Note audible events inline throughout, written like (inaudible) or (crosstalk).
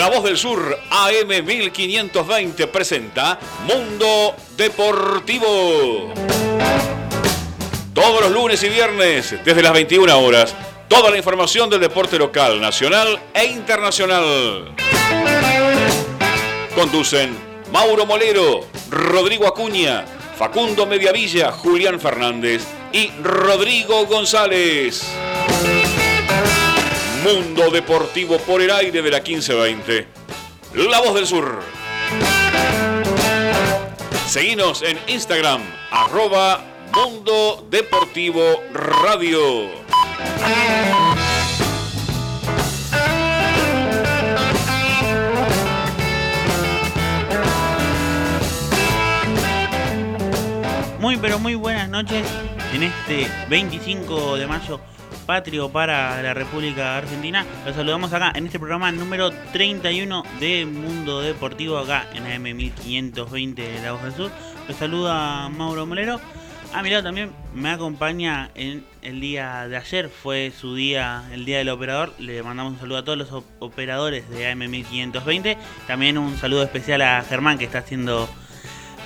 La Voz del Sur AM 1520 presenta Mundo Deportivo. Todos los lunes y viernes, desde las 21 horas, toda la información del deporte local, nacional e internacional. Conducen Mauro Molero, Rodrigo Acuña, Facundo Mediavilla, Julián Fernández y Rodrigo González. Mundo Deportivo por el aire de la 1520. La Voz del Sur. Seguinos en Instagram, arroba Mundo Deportivo Radio. Muy pero muy buenas noches en este 25 de mayo patrio para la República Argentina. Los saludamos acá en este programa número 31 de Mundo Deportivo acá en AM 1520 de La Voz del Sur. Los saluda Mauro Molero. A mi lado también me acompaña en el día de ayer, fue su día, el día del operador. Le mandamos un saludo a todos los operadores de AM 1520. También un saludo especial a Germán que está haciendo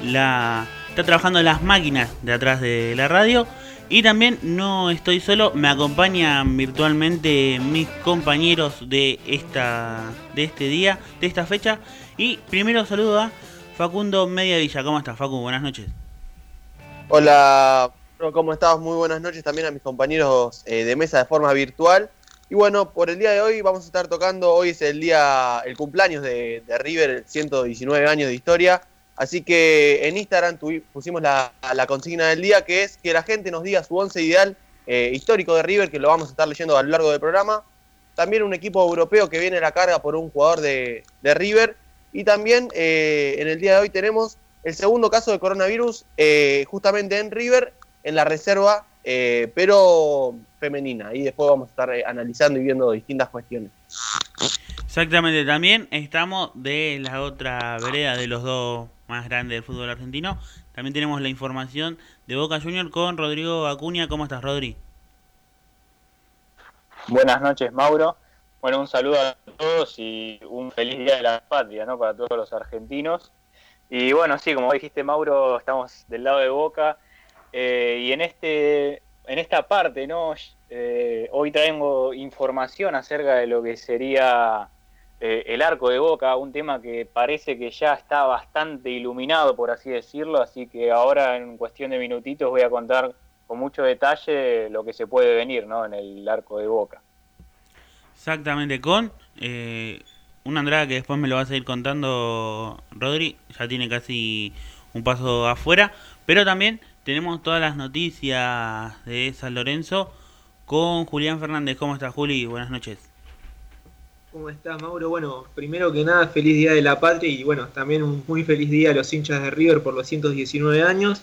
la. está trabajando las máquinas de atrás de la radio. Y también no estoy solo, me acompañan virtualmente mis compañeros de esta de este día, de esta fecha. Y primero saludo a Facundo Mediavilla. ¿Cómo estás, Facu? Buenas noches. Hola, ¿cómo estás? Muy buenas noches también a mis compañeros eh, de mesa de forma virtual. Y bueno, por el día de hoy vamos a estar tocando, hoy es el día, el cumpleaños de, de River, el 119 años de historia. Así que en Instagram pusimos la, consigna del día, que es que la gente nos diga su once ideal eh, histórico de River, que lo vamos a estar leyendo a lo largo del programa. También un equipo europeo que viene a la carga por un jugador de, River. Y también eh, en el día de hoy tenemos el segundo caso de coronavirus, eh, justamente en River, en la reserva, pero femenina. Y después vamos a estar analizando y viendo distintas cuestiones. Exactamente, también estamos de la otra vereda de los dos más grande del fútbol argentino. También tenemos la información de Boca Junior con Rodrigo Acuña. ¿Cómo estás, Rodri? Buenas noches, Mauro. Bueno, un saludo a todos y un feliz día de la patria, ¿no? Para todos los argentinos. Y bueno, sí, como dijiste, Mauro, estamos del lado de Boca. Eh, y en este en esta parte, ¿no? Eh, hoy traigo información acerca de lo que sería eh, el arco de Boca, un tema que parece que ya está bastante iluminado, por así decirlo, así que ahora en cuestión de minutitos voy a contar con mucho detalle lo que se puede venir ¿no? en el arco de Boca. Exactamente, con eh, una entrada que después me lo vas a ir contando Rodri, ya tiene casi un paso afuera, pero también tenemos todas las noticias de San Lorenzo con Julián Fernández. ¿Cómo estás, Juli? Buenas noches. ¿Cómo estás, Mauro? Bueno, primero que nada, feliz Día de la Patria y bueno, también un muy feliz día a los hinchas de River por los 119 años.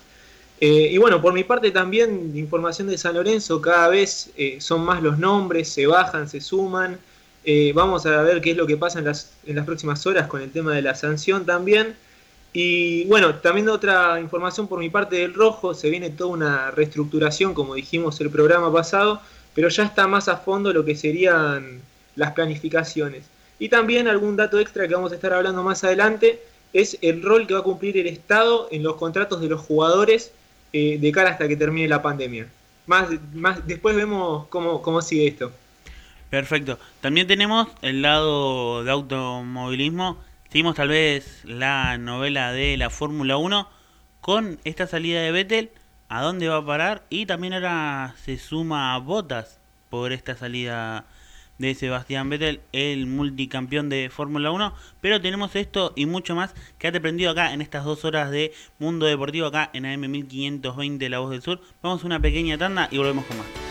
Eh, y bueno, por mi parte también, información de San Lorenzo, cada vez eh, son más los nombres, se bajan, se suman. Eh, vamos a ver qué es lo que pasa en las, en las próximas horas con el tema de la sanción también. Y bueno, también otra información por mi parte del Rojo, se viene toda una reestructuración, como dijimos el programa pasado, pero ya está más a fondo lo que serían las planificaciones. Y también algún dato extra que vamos a estar hablando más adelante es el rol que va a cumplir el Estado en los contratos de los jugadores eh, de cara hasta que termine la pandemia. Más, más, después vemos cómo, cómo sigue esto. Perfecto. También tenemos el lado de automovilismo. Seguimos tal vez la novela de la Fórmula 1 con esta salida de Vettel. ¿A dónde va a parar? Y también ahora se suma a Botas por esta salida de Sebastián Vettel, el multicampeón de Fórmula 1. Pero tenemos esto y mucho más. que ha aprendido acá en estas dos horas de Mundo Deportivo, acá en AM 1520 La Voz del Sur. Vamos a una pequeña tanda y volvemos con más.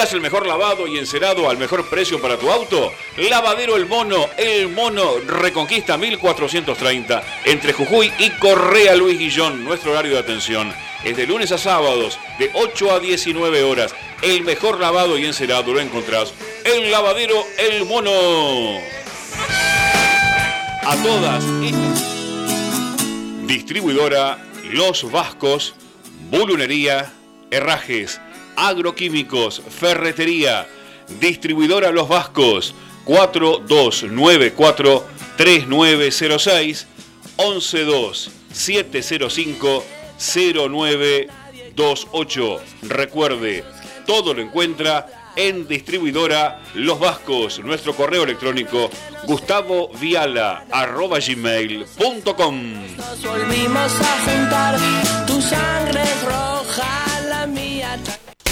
¿Buscas el mejor lavado y encerado al mejor precio para tu auto? Lavadero El Mono, El Mono Reconquista 1430, entre Jujuy y Correa Luis Guillón. Nuestro horario de atención es de lunes a sábados, de 8 a 19 horas. El mejor lavado y encerado lo encontrás en Lavadero El Mono. A todas. Distribuidora Los Vascos, Bulunería, Herrajes agroquímicos, ferretería, distribuidora Los Vascos, 4294 3906 112 705 0928. Recuerde, todo lo encuentra en distribuidora Los Vascos. Nuestro correo electrónico gustavoviala.gmail.com Nos volvimos a juntar, tu sangre es roja.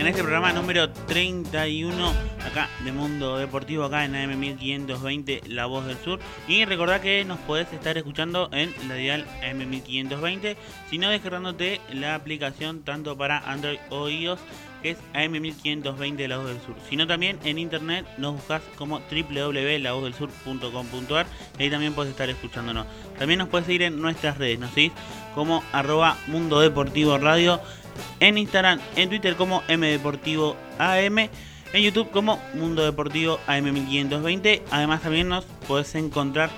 en este programa número 31 acá de Mundo Deportivo acá en AM 1520 La Voz del Sur. Y recordá que nos podés estar escuchando en la dial AM 1520 sino descargándote la aplicación tanto para Android o iOS que es AM 1520 La Voz del Sur. Sino también en internet nos buscas como www.lavozdelsur.com.ar y ahí también podés estar escuchándonos. También nos puedes seguir en nuestras redes nos seguís como arroba Mundo Deportivo Radio en Instagram, en Twitter como MDeportivo AM, en YouTube como Mundo Deportivo AM1520. Además también nos podés encontrar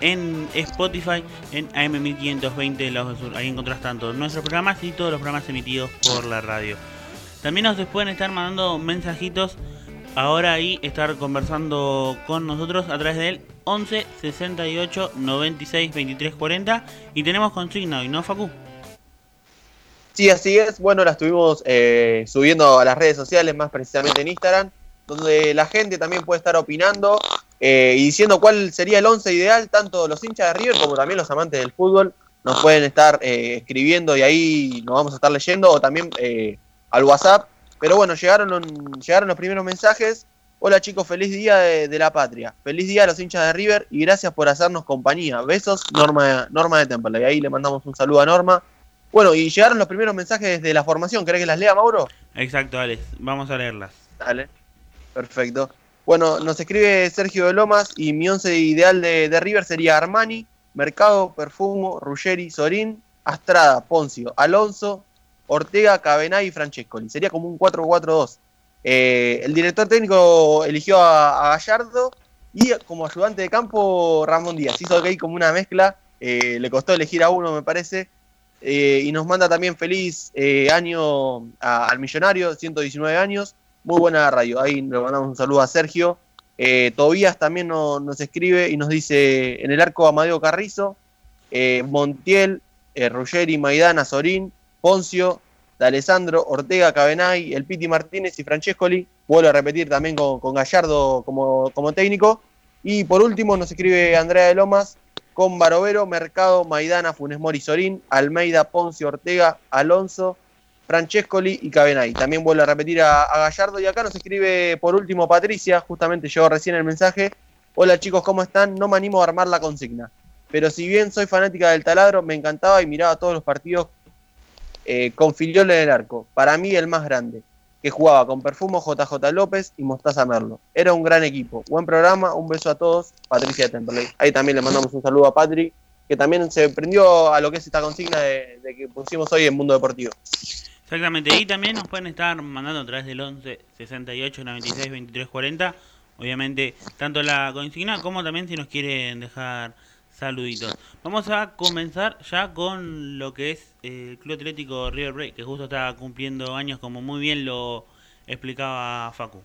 en Spotify en AM1520 Lados del Sur. Ahí encontrás tanto nuestros programas y todos los programas emitidos por la radio. También nos pueden estar mandando mensajitos ahora y estar conversando con nosotros a través del 11 68 96 23 40 y tenemos consigna hoy, ¿no, Facu? Sí, así es. Bueno, la estuvimos eh, subiendo a las redes sociales, más precisamente en Instagram, donde la gente también puede estar opinando eh, y diciendo cuál sería el 11 ideal, tanto los hinchas de River como también los amantes del fútbol nos pueden estar eh, escribiendo y ahí nos vamos a estar leyendo o también eh, al WhatsApp. Pero bueno, llegaron, llegaron los primeros mensajes. Hola chicos, feliz día de, de la patria. Feliz día a los hinchas de River y gracias por hacernos compañía. Besos, Norma, Norma de Temple. Y ahí le mandamos un saludo a Norma. Bueno, y llegaron los primeros mensajes de la formación. ¿Querés que las lea, Mauro? Exacto, Alex. Vamos a leerlas. Dale. Perfecto. Bueno, nos escribe Sergio de Lomas y mi once ideal de, de River sería Armani, Mercado, Perfumo, Ruggeri, Sorín, Astrada, Poncio, Alonso, Ortega, Cabenay y Francescoli. Sería como un 4-4-2. Eh, el director técnico eligió a, a, Gallardo y como ayudante de campo Ramón Díaz. Hizo que hay como una mezcla. Eh, le costó elegir a uno, me parece. Eh, y nos manda también feliz eh, año al millonario, 119 años. Muy buena radio. Ahí le mandamos un saludo a Sergio. Eh, Tobías también no, nos escribe y nos dice en el arco Amadeo Carrizo, Montiel, Ruggeri, Maidana, Sorín, Poncio, D'Alessandro, Ortega, Cabenay, el Piti Martínez y Francescoli. Vuelvo a repetir también con, con Gallardo como, como técnico. Y por último nos escribe Andrea de Lomas, con Barovero, Mercado, Maidana, Funes Mori, Sorín, Almeida, Ponce, Ortega, Alonso, Francescoli y Cabenay. También vuelvo a repetir a, Gallardo y acá nos escribe por último Patricia, justamente llegó recién el mensaje. Hola chicos, ¿cómo están? No me animo a armar la consigna. Pero si bien soy fanática del taladro, me encantaba y miraba todos los partidos eh, con Filiol en el arco. Para mí el más grande, que jugaba con Perfumo, JJ López y Mostaza Merlo. Era un gran equipo. Buen programa, un beso a todos. Patricia Temperley. Ahí también le mandamos un saludo a Patrick, que también se prendió a lo que es esta consigna de, que pusimos hoy en Mundo Deportivo. Exactamente, y también nos pueden estar mandando a través del 11 68 96 23 40. Obviamente, tanto la consigna como también si nos quieren dejar saluditos. Vamos a comenzar ya con lo que es el Club Atlético River Plate, que justo está cumpliendo años, como muy bien lo explicaba Facu.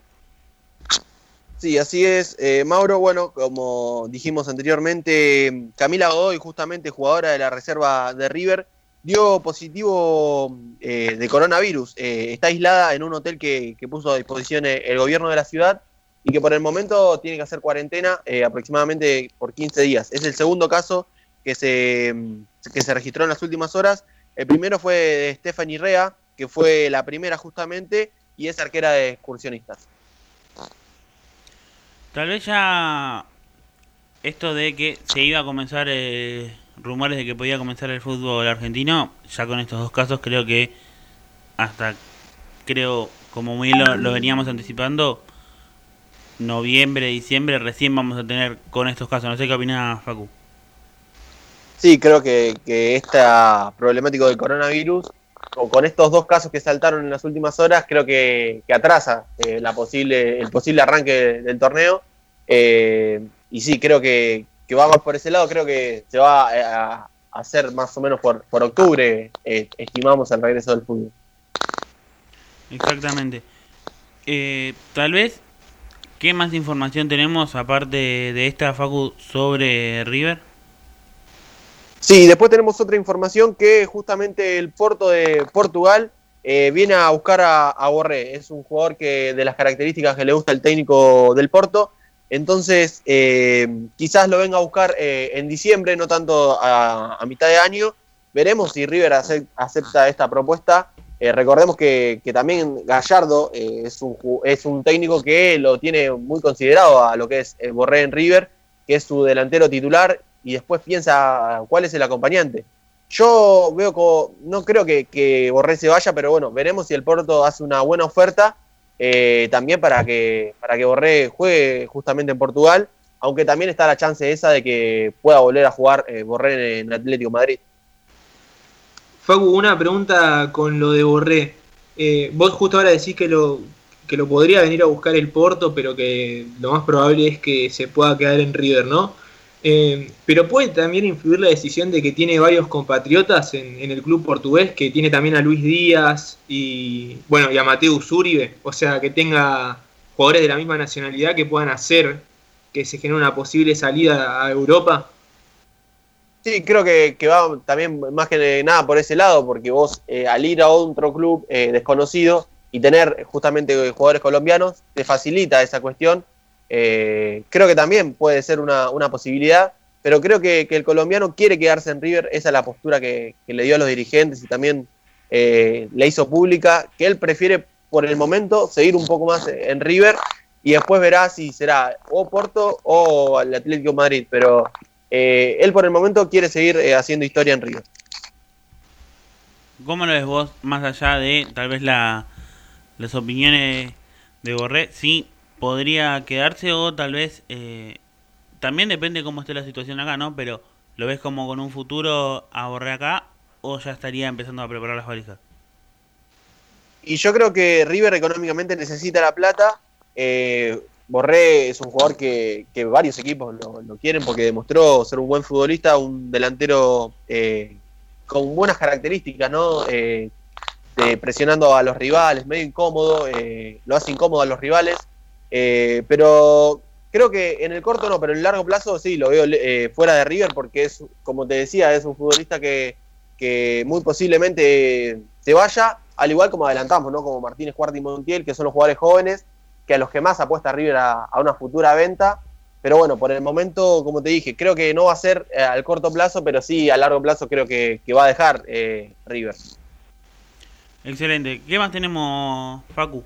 Sí, así es. Eh, Mauro, bueno, como dijimos anteriormente, Camila Godoy, justamente jugadora de la reserva de River, dio positivo eh, de coronavirus. Eh, está aislada en un hotel que, que, puso a disposición el gobierno de la ciudad y que por el momento tiene que hacer cuarentena eh, aproximadamente por 15 días. Es el segundo caso que se, que se registró en las últimas horas. El primero fue de Stephanie Rea, que fue la primera justamente, y es arquera de excursionistas. Tal vez ya esto de que se iba a comenzar eh, rumores de que podía comenzar el fútbol argentino, ya con estos dos casos creo que hasta creo como muy lo veníamos anticipando, noviembre, diciembre recién vamos a tener con estos casos. No sé qué opina Facu. Sí, creo que, que esta problemática del coronavirus, o con estos dos casos que saltaron en las últimas horas, creo que, que atrasa eh, la posible, el posible arranque del torneo. Eh, y sí, creo que, que, vamos por ese lado, creo que se va a, a hacer más o menos por, por octubre, eh, estimamos el regreso del fútbol. Exactamente. Eh, tal vez, ¿qué más información tenemos aparte de esta, Facu, sobre River? Sí, después tenemos otra información que justamente el Porto de Portugal eh, viene a buscar a, a, Borré. Es un jugador que de las características que le gusta el técnico del Porto. Entonces, eh, quizás lo venga a buscar eh, en diciembre, no tanto a, a, mitad de año. Veremos si River acepta esta propuesta. Eh, recordemos que, también Gallardo es, un, es un técnico que lo tiene muy considerado a lo que es Borré en River, que es su delantero titular y después piensa cuál es el acompañante. Yo veo como, no creo que, que, Borré se vaya, pero bueno, veremos si el Porto hace una buena oferta eh, también para que, para que Borré juegue justamente en Portugal, aunque también está la chance esa de que pueda volver a jugar eh, Borré en, Atlético Madrid. Facu, una pregunta con lo de Borré. Eh, vos justo ahora decís que lo, que lo podría venir a buscar el Porto, pero que lo más probable es que se pueda quedar en River, ¿no? Eh, pero puede también influir la decisión de que tiene varios compatriotas en, en, el club portugués, que tiene también a Luis Díaz y bueno y a Mateus Uribe, o sea que tenga jugadores de la misma nacionalidad que puedan hacer que se genere una posible salida a Europa. Sí, creo que, va también más que nada por ese lado, porque vos eh, al ir a otro club eh, desconocido y tener justamente jugadores colombianos, te facilita esa cuestión. Eh, creo que también puede ser una, posibilidad, pero creo que, que, el colombiano quiere quedarse en River, esa es la postura que, que le dio a los dirigentes y también eh, le hizo pública, que él prefiere por el momento seguir un poco más en River y después verá si será o Porto o el Atlético Madrid, pero eh, él por el momento quiere seguir eh, haciendo historia en River. ¿Cómo lo ves vos, más allá de tal vez la, las opiniones de Borré? Sí, podría quedarse o tal vez eh, también depende cómo esté la situación acá, ¿no? Pero lo ves como con un futuro a Borré acá o ya estaría empezando a preparar las valijas. Y yo creo que River económicamente necesita la plata. Eh, Borré es un jugador que, varios equipos lo, quieren porque demostró ser un buen futbolista, un delantero eh, con buenas características. Eh, presionando a los rivales, medio incómodo, eh, lo hace incómodo a los rivales. Eh, pero creo que en el corto no, pero en el largo plazo sí, lo veo fuera de River porque es, como te decía, es un futbolista que, que, muy posiblemente se vaya, al igual como adelantamos, ¿no? Como Martínez Cuarta y Montiel, que son los jugadores jóvenes, que a los que más apuesta River a, a una futura venta. Pero bueno, por el momento, como te dije, creo que no va a ser eh, al corto plazo, pero sí a largo plazo creo que, que va a dejar eh, River. Excelente. ¿Qué más tenemos, Facu?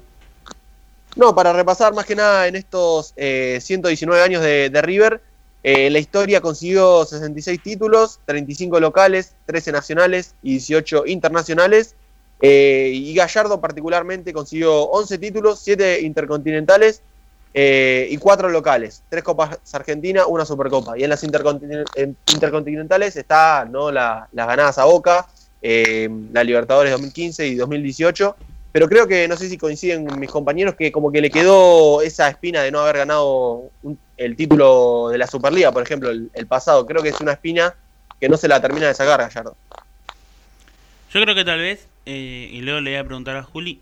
No, para repasar más que nada en estos eh, 119 años de, de River, eh, la historia consiguió 66 títulos, 35 locales, 13 nacionales y 18 internacionales. Eh, y Gallardo particularmente consiguió 11 títulos, 7 intercontinentales eh, y 4 locales, 3 Copas Argentina, una Supercopa. Y en las intercontinentales está ¿no? la, las ganadas a Boca, eh, la Libertadores 2015 y 2018 pero creo que no sé si coinciden mis compañeros que como que le quedó esa espina de no haber ganado un, el título de la Superliga, por ejemplo, el, el, pasado. Creo que es una espina que no se la termina de sacar Gallardo. Yo creo que tal vez, eh, y luego le voy a preguntar a Juli,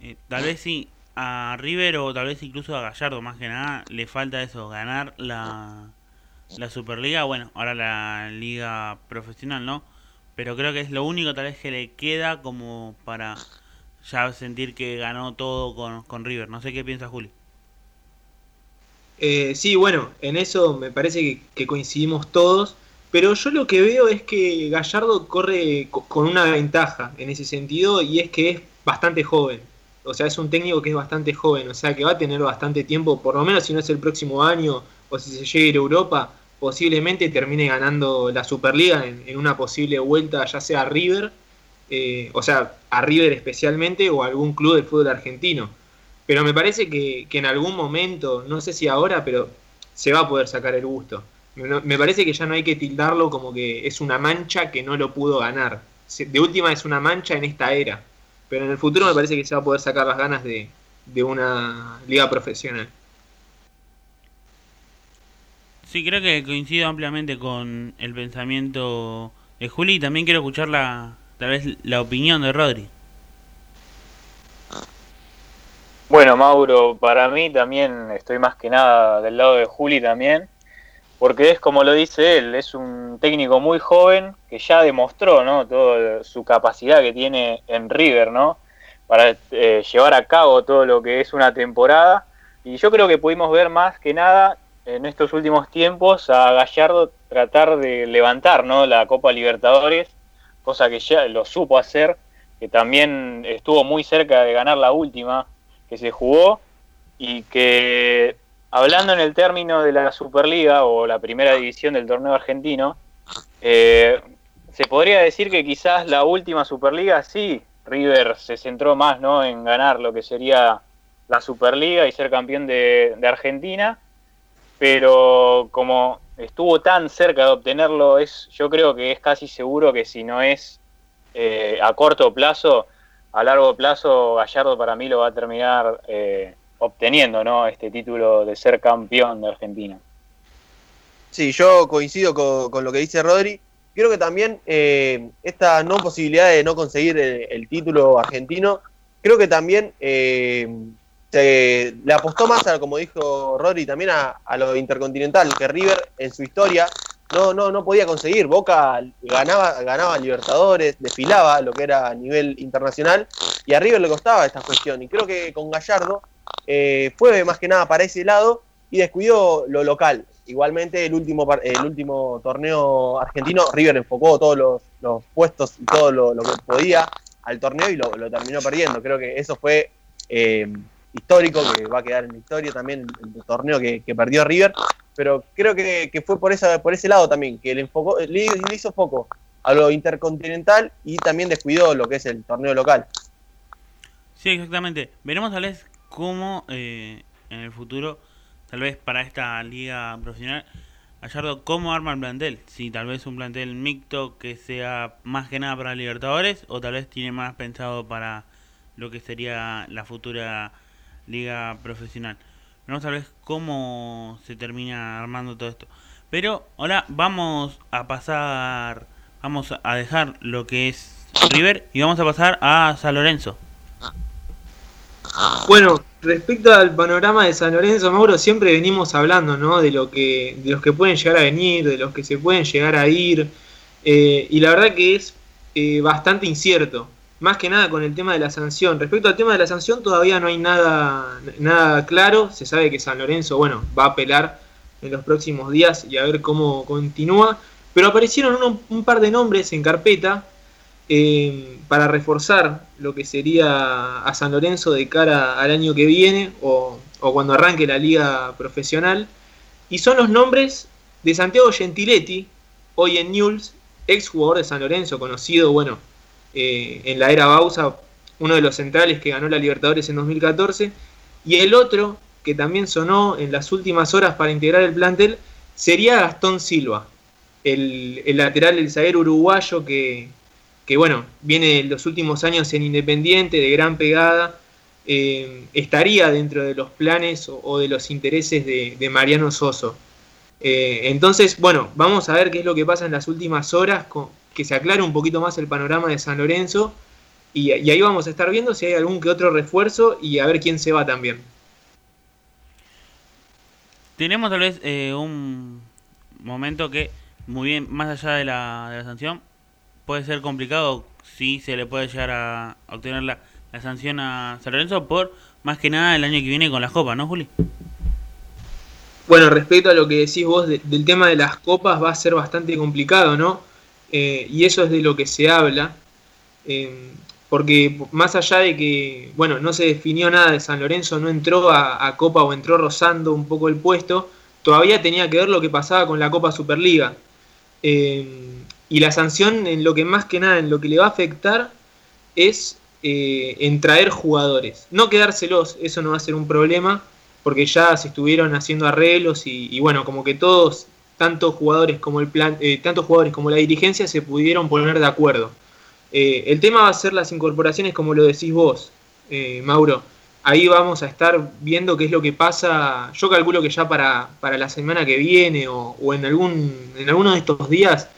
eh, tal vez sí a River o tal vez incluso a Gallardo más que nada le falta eso, ganar la, la Superliga, bueno, ahora la liga profesional, ¿no? Pero creo que es lo único tal vez que le queda como para ya sentir que ganó todo con, con River. No sé qué piensa Juli. Eh, sí, bueno, en eso me parece que, que, coincidimos todos, pero yo lo que veo es que Gallardo corre con una ventaja en ese sentido y es que es bastante joven. O sea, es un técnico que es bastante joven, o sea, que va a tener bastante tiempo, por lo menos si no es el próximo año o si se llega a ir a Europa, posiblemente termine ganando la Superliga en, una posible vuelta, ya sea a River eh, o sea, a River especialmente o a algún club del fútbol argentino. Pero me parece que, que, en algún momento, no sé si ahora, pero se va a poder sacar el gusto. Me, parece que ya no hay que tildarlo como que es una mancha que no lo pudo ganar. De última es una mancha en esta era. Pero en el futuro me parece que se va a poder sacar las ganas de, de una liga profesional. Sí, creo que coincido ampliamente con el pensamiento de Juli y también quiero escuchar la, tal vez la opinión de Rodri. Bueno, Mauro, para mí también estoy más que nada del lado de Juli también, porque es como lo dice él, es un técnico muy joven que ya demostró, ¿no? Toda su capacidad que tiene en River, ¿no? Para eh, llevar a cabo todo lo que es una temporada. Y yo creo que pudimos ver más que nada en estos últimos tiempos a Gallardo tratar de levantar, ¿no? La Copa Libertadores, cosa que ya lo supo hacer, que también estuvo muy cerca de ganar la última que se jugó y que hablando en el término de la Superliga o la primera división del torneo argentino, eh, se podría decir que quizás la última Superliga sí, River se centró más ¿no? en ganar lo que sería la Superliga y ser campeón de, Argentina, pero como estuvo tan cerca de obtenerlo, es, yo creo que es casi seguro que si no es eh, a corto plazo, a largo plazo Gallardo para mí lo va a terminar eh, obteniendo ¿no? este título de ser campeón de Argentina. Sí, yo coincido con, lo que dice Rodri. Creo que también eh, esta no posibilidad de no conseguir el, título argentino, creo que también eh, se, le apostó más, a, como dijo Rodri, también a, a, lo intercontinental, que River en su historia no, no, no podía conseguir. Boca ganaba, ganaba Libertadores, desfilaba lo que era a nivel internacional, y a River le costaba esta cuestión. Y creo que con Gallardo eh, fue más que nada para ese lado y descuidó lo local. Igualmente el último, el último torneo argentino, River enfocó todos los, puestos y todo lo, que podía al torneo y lo, terminó perdiendo. Creo que eso fue eh, histórico, que va a quedar en la historia también el, torneo que, perdió River. Pero creo que, fue por, esa, por ese lado también, que le, enfocó, le hizo foco a lo intercontinental y también descuidó lo que es el torneo local. Sí, exactamente. Veremos tal vez cómo eh, en el futuro, tal vez para esta liga profesional, Gallardo, cómo arma el plantel. Si tal vez un plantel mixto que sea más que nada para Libertadores o tal vez tiene más pensado para lo que sería la futura liga profesional. Veremos tal vez cómo se termina armando todo esto. Pero ahora vamos a pasar, vamos a dejar lo que es River y vamos a pasar a San Lorenzo. Bueno, respecto al panorama de San Lorenzo, Mauro, siempre venimos hablando, ¿no? De lo que, de los que pueden llegar a venir, de los que se pueden llegar a ir, eh, y la verdad que es eh, bastante incierto, más que nada con el tema de la sanción. Respecto al tema de la sanción, todavía no hay nada, nada claro. Se sabe que San Lorenzo, bueno, va a apelar en los próximos días y a ver cómo continúa. Pero aparecieron un par de nombres en carpeta eh, para reforzar lo que sería a San Lorenzo de cara al año que viene o, cuando arranque la liga profesional. Y son los nombres de Santiago Gentiletti, hoy en Newell's, ex jugador de San Lorenzo, conocido, bueno, eh, en la era Bausa, uno de los centrales que ganó la Libertadores en 2014. Y el otro, que también sonó en las últimas horas para integrar el plantel, sería Gastón Silva, el, el lateral del zaguero uruguayo que, que bueno, viene los últimos años en Independiente, de gran pegada, eh, estaría dentro de los planes o, de los intereses de, Mariano Soso. Eh, entonces, bueno, vamos a ver qué es lo que pasa en las últimas horas, que se aclare un poquito más el panorama de San Lorenzo, y, ahí vamos a estar viendo si hay algún que otro refuerzo y a ver quién se va también. Tenemos tal vez eh, un momento que, muy bien, más allá de la, de la sanción, puede ser complicado si se le puede llegar a obtener la, sanción a San Lorenzo por más que nada el año que viene con las copas, ¿no, Juli? Bueno, respecto a lo que decís vos del tema de las copas, va a ser bastante complicado, ¿no? Eh, y eso es de lo que se habla, eh, porque más allá de que, bueno, no se definió nada de San Lorenzo, no entró a, Copa o entró rozando un poco el puesto, todavía tenía que ver lo que pasaba con la Copa Superliga. Eh, y la sanción en lo que más que nada, en lo que le va a afectar es eh, en traer jugadores. No quedárselos, eso no va a ser un problema, porque ya se estuvieron haciendo arreglos y, bueno, como que todos, tanto jugadores como el plan, eh, tantos jugadores como la dirigencia se pudieron poner de acuerdo. Eh, el tema va a ser las incorporaciones, como lo decís vos, Mauro. Ahí vamos a estar viendo qué es lo que pasa. Yo calculo que ya para, para la semana que viene o, o en, algún, en alguno de estos días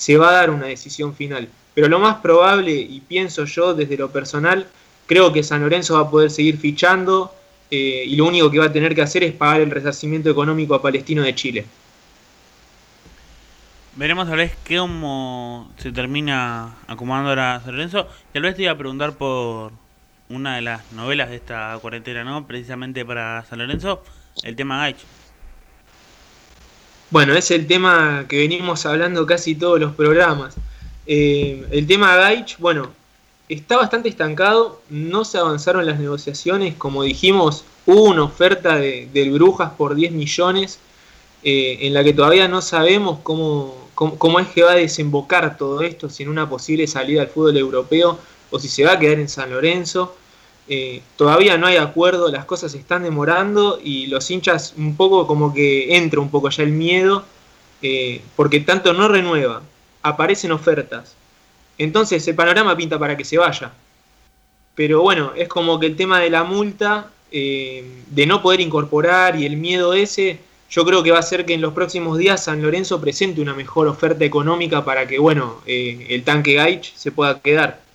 se va a dar una decisión final. Pero lo más probable, y pienso yo desde lo personal, creo que San Lorenzo va a poder seguir fichando eh, y lo único que va a tener que hacer es pagar el resarcimiento económico a Palestino de Chile. Veremos a ver cómo se termina acomodando ahora San Lorenzo. Tal vez te iba a preguntar por una de las novelas de esta cuarentena, ¿no? Precisamente para San Lorenzo, el tema Gaich. Bueno, es el tema que venimos hablando casi todos los programas. Eh, el tema Gaich, bueno, está bastante estancado, no se avanzaron las negociaciones, como dijimos, hubo una oferta de, del Brujas por 10 millones, eh, en la que todavía no sabemos cómo, cómo, es que va a desembocar todo esto, si en una posible salida al fútbol europeo o si se va a quedar en San Lorenzo. Eh, todavía no hay acuerdo, las cosas se están demorando y los hinchas un poco como que entra un poco ya el miedo, eh, porque tanto no renueva, aparecen ofertas. Entonces el panorama pinta para que se vaya. Pero bueno, es como que el tema de la multa, eh, de no poder incorporar y el miedo ese, yo creo que va a hacer que en los próximos días San Lorenzo presente una mejor oferta económica para que, bueno, el tanque Gaich se pueda quedar.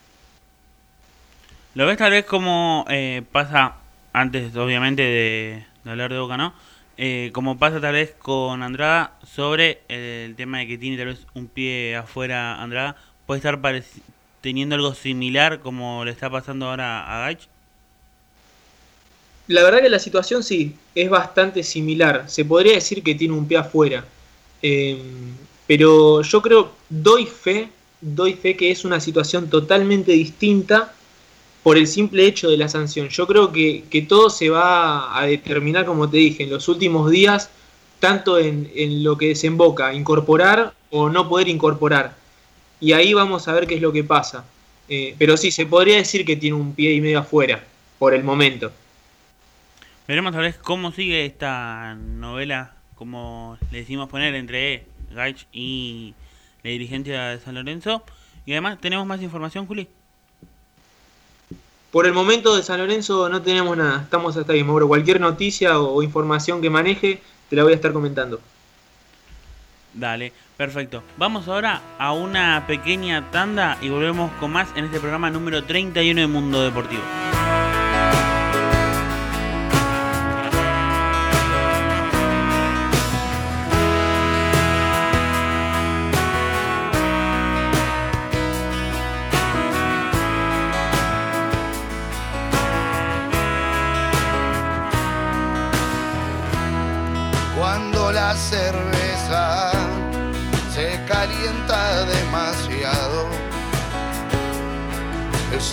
¿Lo ves tal vez como eh, pasa, antes obviamente de, hablar de Boca, ¿no? Eh, como pasa tal vez con Andrada sobre el tema de que tiene tal vez un pie afuera Andrada, puede estar teniendo algo similar como le está pasando ahora a Gaich? La verdad que la situación sí, es bastante similar. Se podría decir que tiene un pie afuera. Em, pero yo creo, doy fe, doy fe que es una situación totalmente distinta por el simple hecho de la sanción. Yo creo que, todo se va a determinar, como te dije, en los últimos días, tanto en, lo que desemboca, incorporar o no poder incorporar. Y ahí vamos a ver qué es lo que pasa. Eh, pero sí, se podría decir que tiene un pie y medio afuera, por el momento. Veremos a ver cómo sigue esta novela, como le decimos poner, entre Gaich y la dirigencia de San Lorenzo. Y además, ¿tenemos más información, Juli? Por el momento de San Lorenzo no tenemos nada, estamos hasta ahí, Mauro. Cualquier noticia o, información que maneje, te la voy a estar comentando. Dale, perfecto. Vamos ahora a una pequeña tanda y volvemos con más en este programa número 31 de Mundo Deportivo.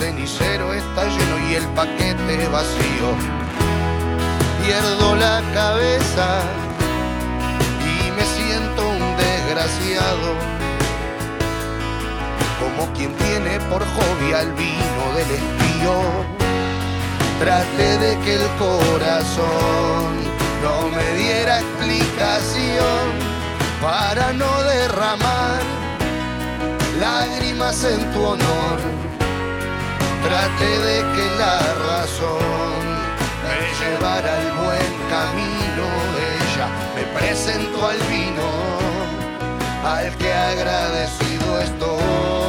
Cenicero está lleno y el paquete vacío. Pierdo la cabeza y me siento un desgraciado. Como quien tiene por hobby al vino del espío. Trate de que el corazón no me diera explicación para no derramar lágrimas en tu honor. Trate de que la razón me llevara al buen camino. Ella me presentó al vino, al que agradecido estoy.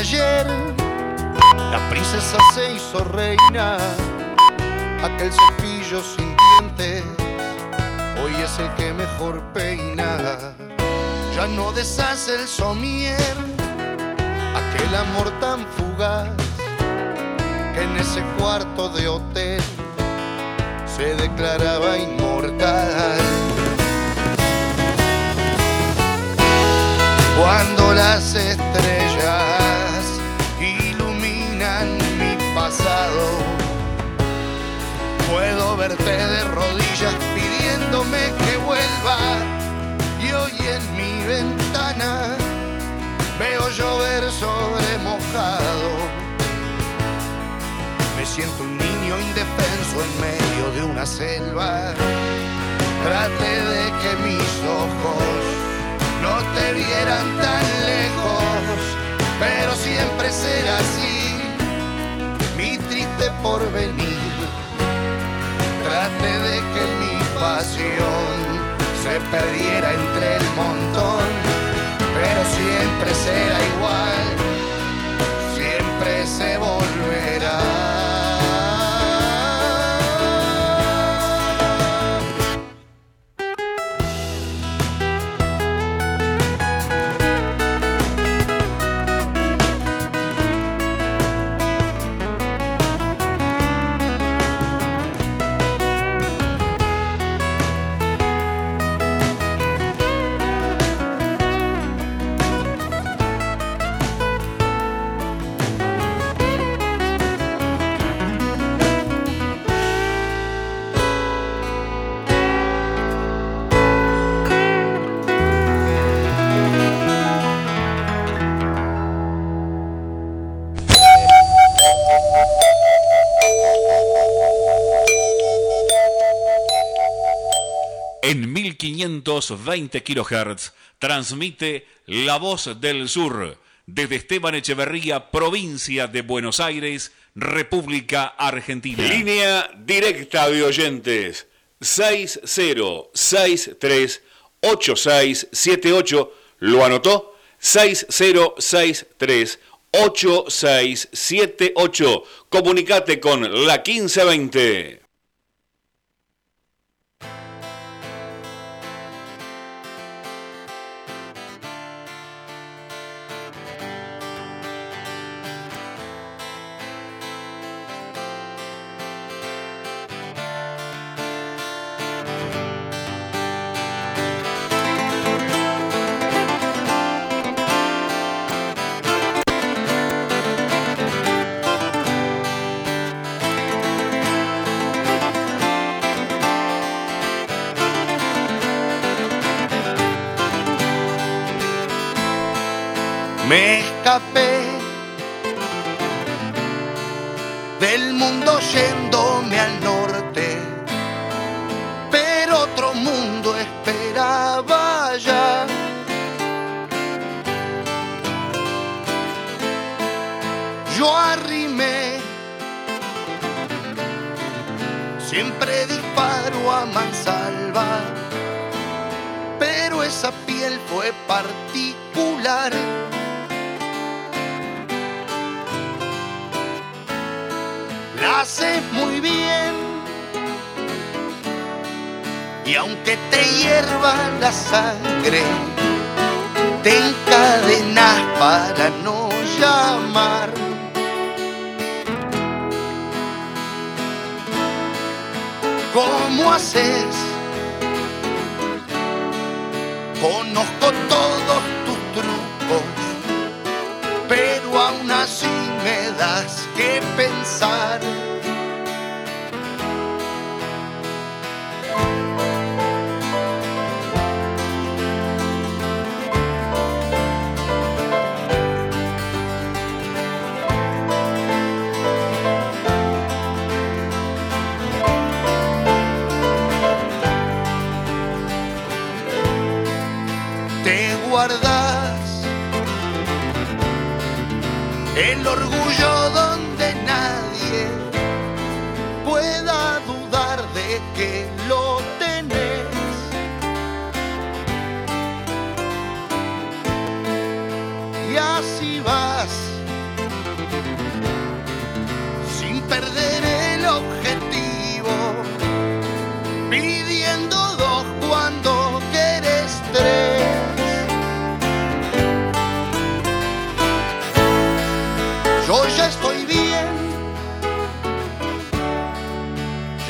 Ayer la princesa se hizo reina, aquel cepillo sin dientes hoy es el que mejor peina. Ya no deshace el somier, aquel amor tan fugaz que en ese cuarto de hotel se declaraba inmortal. Cuando las estrellas Puedo verte de rodillas pidiéndome que vuelva. Y hoy en mi ventana veo llover sobre mojado. Me siento un niño indefenso en medio de una selva. Trate de que mis ojos no te vieran tan lejos, pero siempre será así. Por venir, Traté de que mi pasión se perdiera entre el montón, pero siempre será igual, siempre se volverá. 1520 kHz transmite La Voz del Sur desde Esteban Echeverría, provincia de Buenos Aires, República Argentina. Línea directa de oyentes 60638678. ¿Lo anotó? 60638678. Comunicate con la 1520.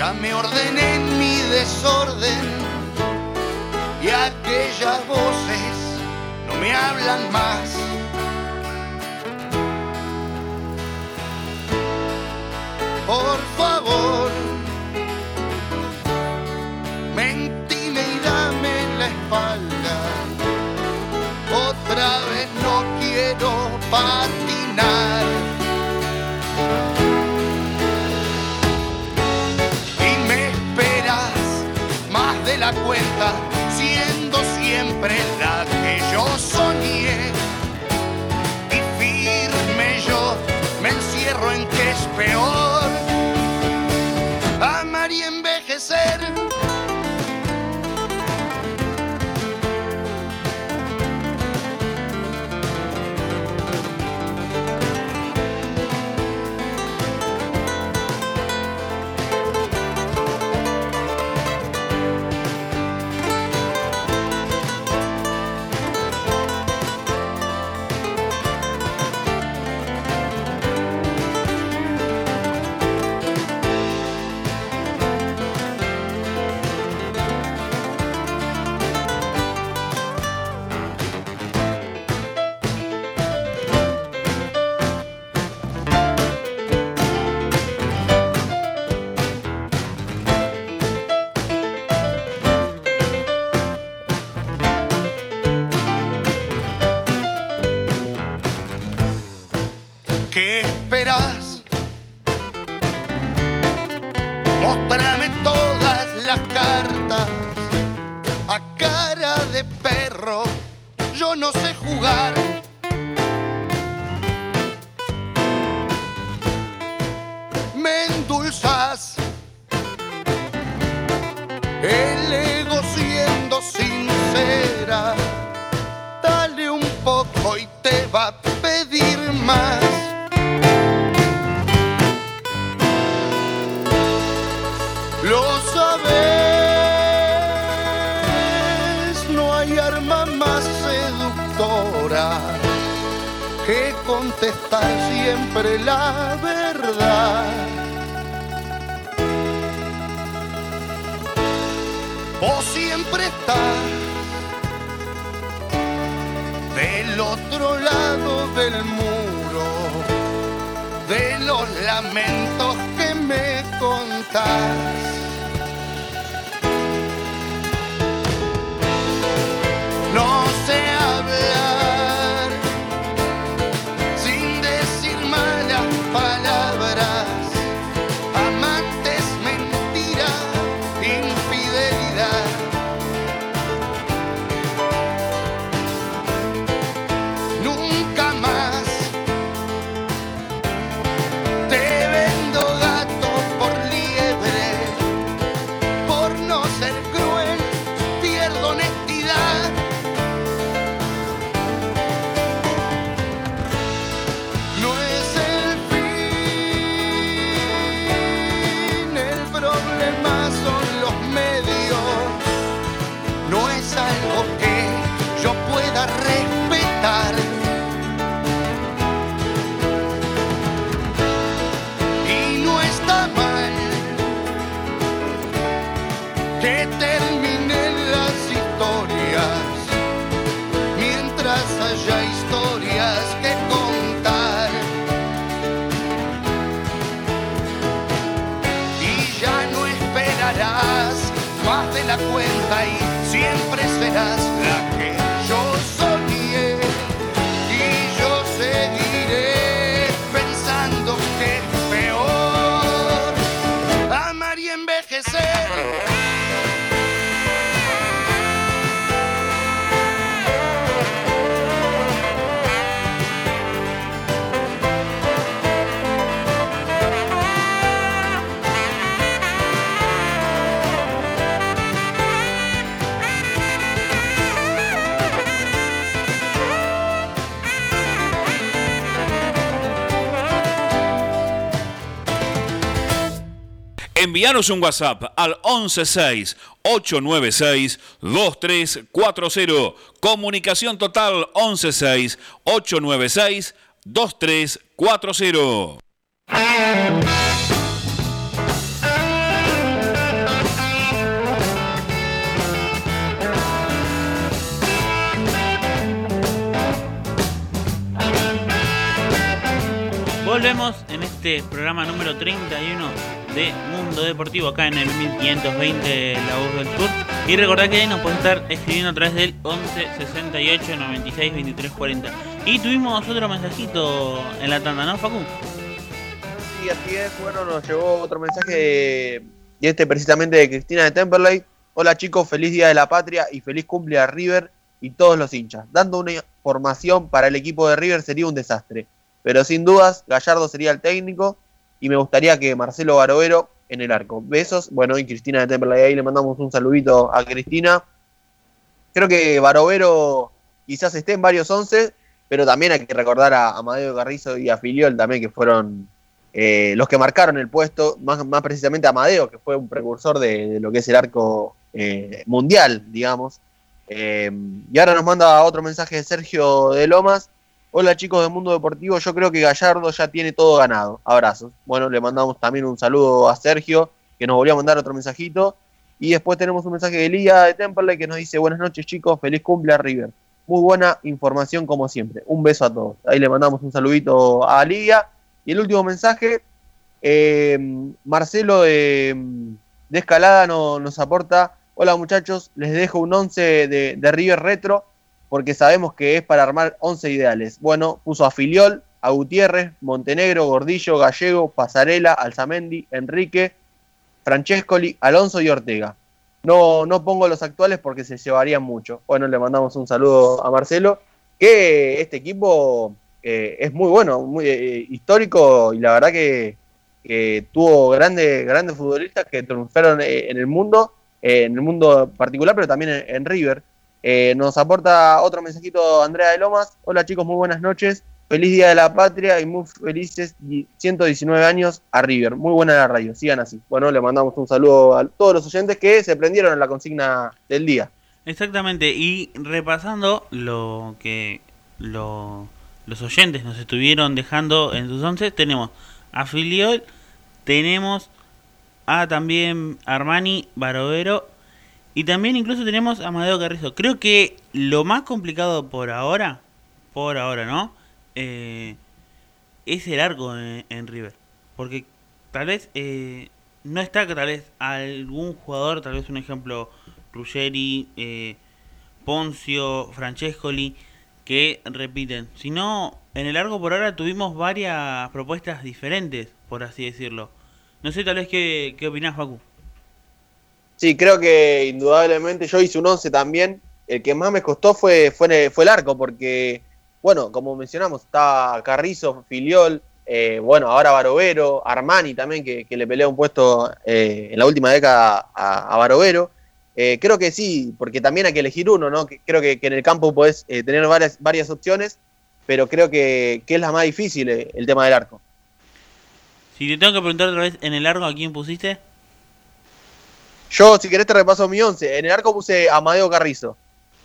Ya me ordené en mi desorden y aquellas voces no me hablan más. Por favor, mentime y dame la espalda. Otra vez no quiero patinar. Algo yo pueda respetar. Envíanos un WhatsApp al 116-896-2340. Comunicación total 116-896-2340. Volvemos en este programa número 31 de Mundo Deportivo acá en el 1520 de La Voz del Sur. Y recordad que nos pueden estar escribiendo a través del 11 68 96 23 40. Y tuvimos otro mensajito en la tanda, ¿no, Facu? Sí, así es. Bueno, nos llegó otro mensaje y este precisamente de Cristina de Temperley. Hola chicos, feliz Día de la Patria y feliz cumple a River y todos los hinchas. Dando una formación para el equipo de River sería un desastre. Pero sin dudas, Gallardo sería el técnico y me gustaría que Marcelo Barovero en el arco. Besos. Bueno, y Cristina de Temple, ahí le mandamos un saludito a Cristina. Creo que Barovero quizás esté en varios once, pero también hay que recordar a Amadeo Carrizo y a Filiol también, que fueron eh, los que marcaron el puesto, más, más precisamente Amadeo, que fue un precursor de, de lo que es el arco eh, mundial, digamos. Eh, y ahora nos manda otro mensaje de Sergio de Lomas. Hola chicos del Mundo Deportivo, yo creo que Gallardo ya tiene todo ganado. Abrazos. Bueno, le mandamos también un saludo a Sergio, que nos volvió a mandar otro mensajito. Y después tenemos un mensaje de Lía de Temperley que nos dice, buenas noches chicos, feliz cumple a River. Muy buena información como siempre. Un beso a todos. Ahí le mandamos un saludito a Lía. Y el último mensaje, eh, Marcelo de, de Escalada no- nos aporta, hola muchachos, les dejo un 11 de, de River Retro porque sabemos que es para armar 11 ideales. Bueno, puso a Filiol, a Gutiérrez, Montenegro, Gordillo, Gallego, Pasarela, Alzamendi, Enrique, Francescoli, Alonso y Ortega. No, no pongo los actuales porque se llevarían mucho. Bueno, le mandamos un saludo a Marcelo, que este equipo eh, es muy bueno, muy eh, histórico y la verdad que, tuvo grandes, grandes futbolistas que triunfaron eh, en el mundo, eh, en el mundo particular, pero también en River. Eh, nos aporta otro mensajito Andrea de Lomas. Hola chicos, muy buenas noches. Feliz Día de la Patria y muy felices di- 119 años a River. Muy buena la radio, sigan así. Bueno, le mandamos un saludo a todos los oyentes que se prendieron en la consigna del día. Exactamente, y repasando lo que lo- los oyentes nos estuvieron dejando en sus once, tenemos a Filiol, tenemos a también Armani Barovero y también incluso tenemos a Amadeo Carrizo. Creo que lo más complicado por ahora, por ahora, ¿no? Eh, es el arco en, River. Porque tal vez eh, no está tal vez algún jugador, tal vez un ejemplo, Ruggeri, eh, Poncio, Francescoli, que repiten. Si no, en el arco por ahora tuvimos varias propuestas diferentes, por así decirlo. No sé tal vez qué, qué opinás, Facu. Sí, creo que indudablemente yo hice un 11 también. El que más me costó fue, fue, el arco, porque, bueno, como mencionamos, está Carrizo, Filiol, eh, bueno, ahora Barovero, Armani también, que, que le pelea un puesto eh, en la última década a, a Barovero. Eh, creo que sí, porque también hay que elegir uno, ¿no? Creo que, en el campo podés tener varias, varias opciones, pero creo que, es la más difícil el tema del arco. Si te tengo que preguntar otra vez en el arco a quién pusiste, Yo, si querés, te repaso mi 11. En el arco puse Amadeo Carrizo.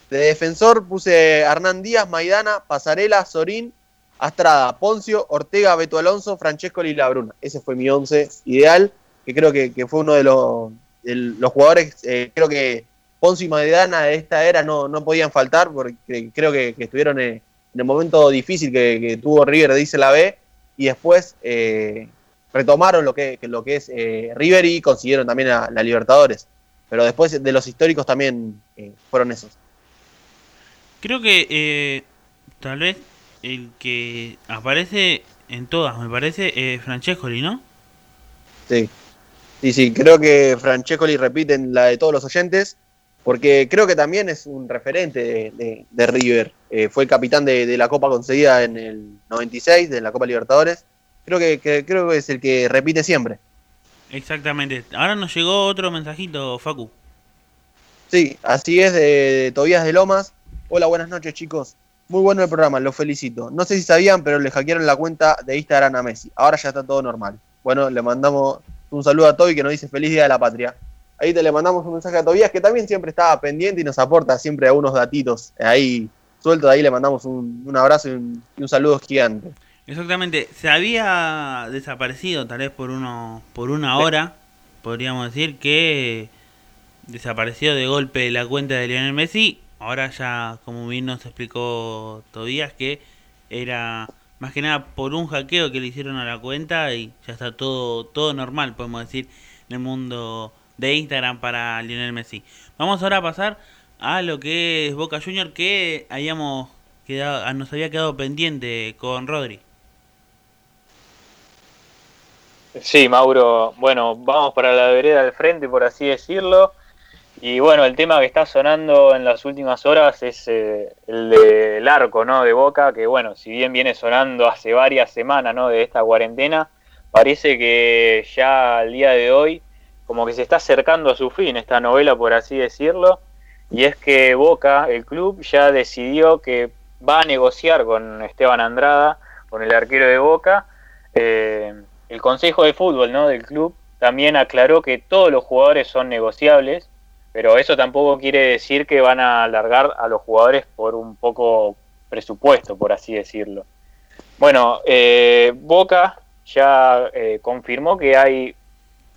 De defensor puse Hernán Díaz, Maidana, Pasarela, Sorín, Astrada, Poncio, Ortega, Beto Alonso, Francesco y Labruna. Ese fue mi 11 ideal, que creo que, que fue uno de los, los jugadores, eh, creo que Poncio y Maidana de esta era no, no podían faltar, porque creo que, estuvieron en, el momento difícil que, que tuvo River, dice la B, y después eh, retomaron lo que, lo que es eh, River y consiguieron también la, la Libertadores. Pero después de los históricos también eh, fueron esos. creo que eh, tal vez el que aparece en todas, me parece, Francescoli, ¿no? Sí. Sí, sí, creo que Francescoli repiten la de todos los oyentes, porque creo que también es un referente de, de- de River. Fue el capitán de, de la Copa concedida en el 96, de la Copa Libertadores. Creo que, que- creo que es el que repite siempre. Exactamente. Ahora nos llegó otro mensajito, Facu. Sí, así es, de, de Tobías de Lomas. Hola, buenas noches, chicos. Muy bueno el programa, los felicito. No sé si sabían, pero le hackearon la cuenta de Instagram a Messi. Ahora ya está todo normal. Bueno, le mandamos un saludo a Toby que nos dice feliz día de la patria. Ahí te le mandamos un mensaje a Tobías que también siempre estaba pendiente y nos aporta siempre algunos datitos ahí sueltos. Ahí le mandamos un, un abrazo y un, y un saludo gigante. Exactamente. Se había desaparecido tal vez por uno, por una hora, podríamos decir que desapareció de golpe la cuenta de Lionel Messi. Ahora ya, como bien nos explicó Tobías, que era más que nada por un hackeo que le hicieron a la cuenta y ya está todo, todo normal, podemos decir, en el mundo de Instagram para Lionel Messi. Vamos ahora a pasar a lo que es Boca Junior, que habíamos quedado, nos había quedado pendiente con Rodri. Sí, Mauro, bueno, vamos para la vereda del frente, por así decirlo. Y bueno, el tema que está sonando en las últimas horas es eh, el del arco, ¿no? De Boca, que bueno, si bien viene sonando hace varias semanas, ¿no? De esta cuarentena, parece que ya al día de hoy como que se está acercando a su fin esta novela, por así decirlo, y es que Boca, el club, ya decidió que va a negociar con Esteban Andrada, con el arquero de Boca. Eh, el Consejo de Fútbol ¿no? del club también aclaró que todos los jugadores son negociables, pero eso tampoco quiere decir que van a alargar a los jugadores por un poco presupuesto, por así decirlo. Bueno, eh, Boca ya eh, confirmó que hay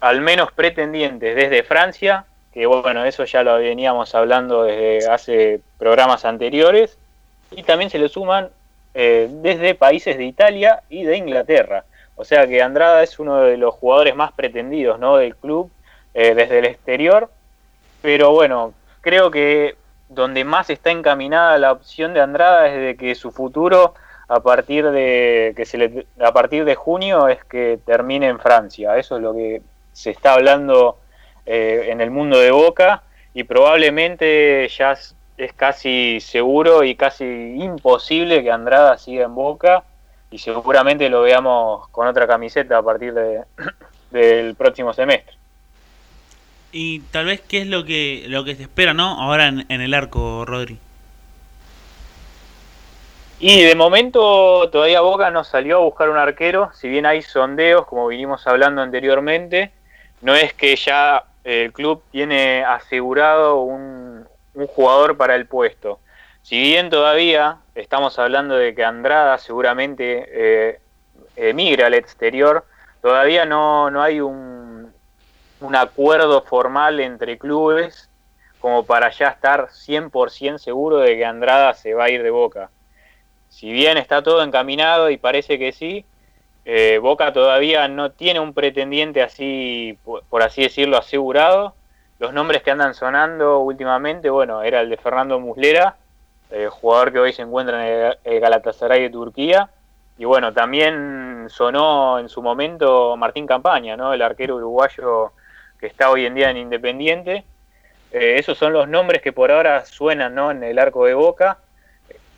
al menos pretendientes desde Francia, que bueno, eso ya lo veníamos hablando desde hace programas anteriores, y también se le suman eh, desde países de Italia y de Inglaterra. O sea que Andrada es uno de los jugadores más pretendidos ¿no? del club desde el exterior pero bueno, creo que donde más está encaminada la opción de Andrada es de que su futuro a partir de que se le, a partir de junio es que termine en Francia. Eso es lo que se está hablando eh, en el mundo de Boca y probablemente ya es, casi seguro y casi imposible que Andrada siga en Boca y seguramente lo veamos con otra camiseta a partir de, (clears throat) del próximo semestre. Y tal vez qué es lo que lo que se espera, ¿no? Ahora en, el arco, Rodri. Y de momento todavía Boca no salió a buscar un arquero, si bien hay sondeos, como vinimos hablando anteriormente, no es que ya el club tiene asegurado un, un jugador para el puesto. Si bien todavía estamos hablando de que Andrada seguramente eh, emigra al exterior, todavía no, no hay un, un acuerdo formal entre clubes como para ya estar 100% seguro de que Andrada se va a ir de Boca. Si bien está todo encaminado y parece que sí, eh, Boca todavía no tiene un pretendiente así, por, así decirlo, asegurado. Los nombres que andan sonando últimamente, bueno, era el de Fernando Muslera, el jugador que hoy se encuentra en el Galatasaray de Turquía. Y bueno, también sonó en su momento Martín Campaña, ¿no? El arquero uruguayo que está hoy en día en Independiente. Eh, esos son los nombres que por ahora suenan ¿no? en el arco de Boca.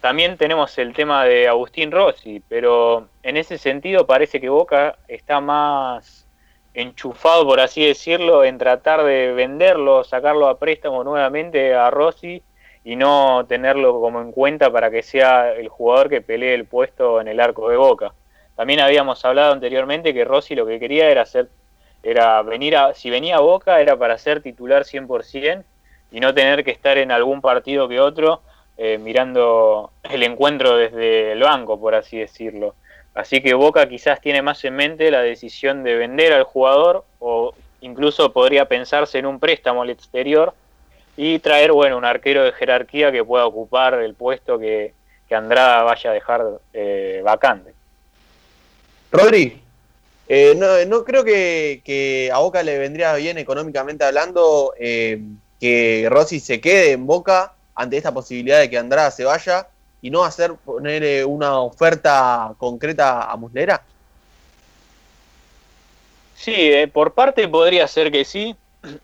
También tenemos el tema de Agustín Rossi, pero en ese sentido parece que Boca está más enchufado, por así decirlo, en tratar de venderlo, sacarlo a préstamo nuevamente a Rossi y no tenerlo como en cuenta para que sea el jugador que pelee el puesto en el arco de Boca. También habíamos hablado anteriormente que Rossi lo que quería era ser era venir a, si venía a Boca era para ser titular 100% y no tener que estar en algún partido que otro eh, mirando el encuentro desde el banco, por así decirlo. Así que Boca quizás tiene más en mente la decisión de vender al jugador o incluso podría pensarse en un préstamo al exterior y traer, bueno, un arquero de jerarquía que pueda ocupar el puesto que, que Andrada vaya a dejar eh, vacante. Rodri, eh, no, no, creo que, a Boca le vendría bien económicamente hablando eh, que Rossi se quede en Boca ante esta posibilidad de que Andrada se vaya y no hacer poner una oferta concreta a Muslera. Sí, eh, por parte podría ser que sí.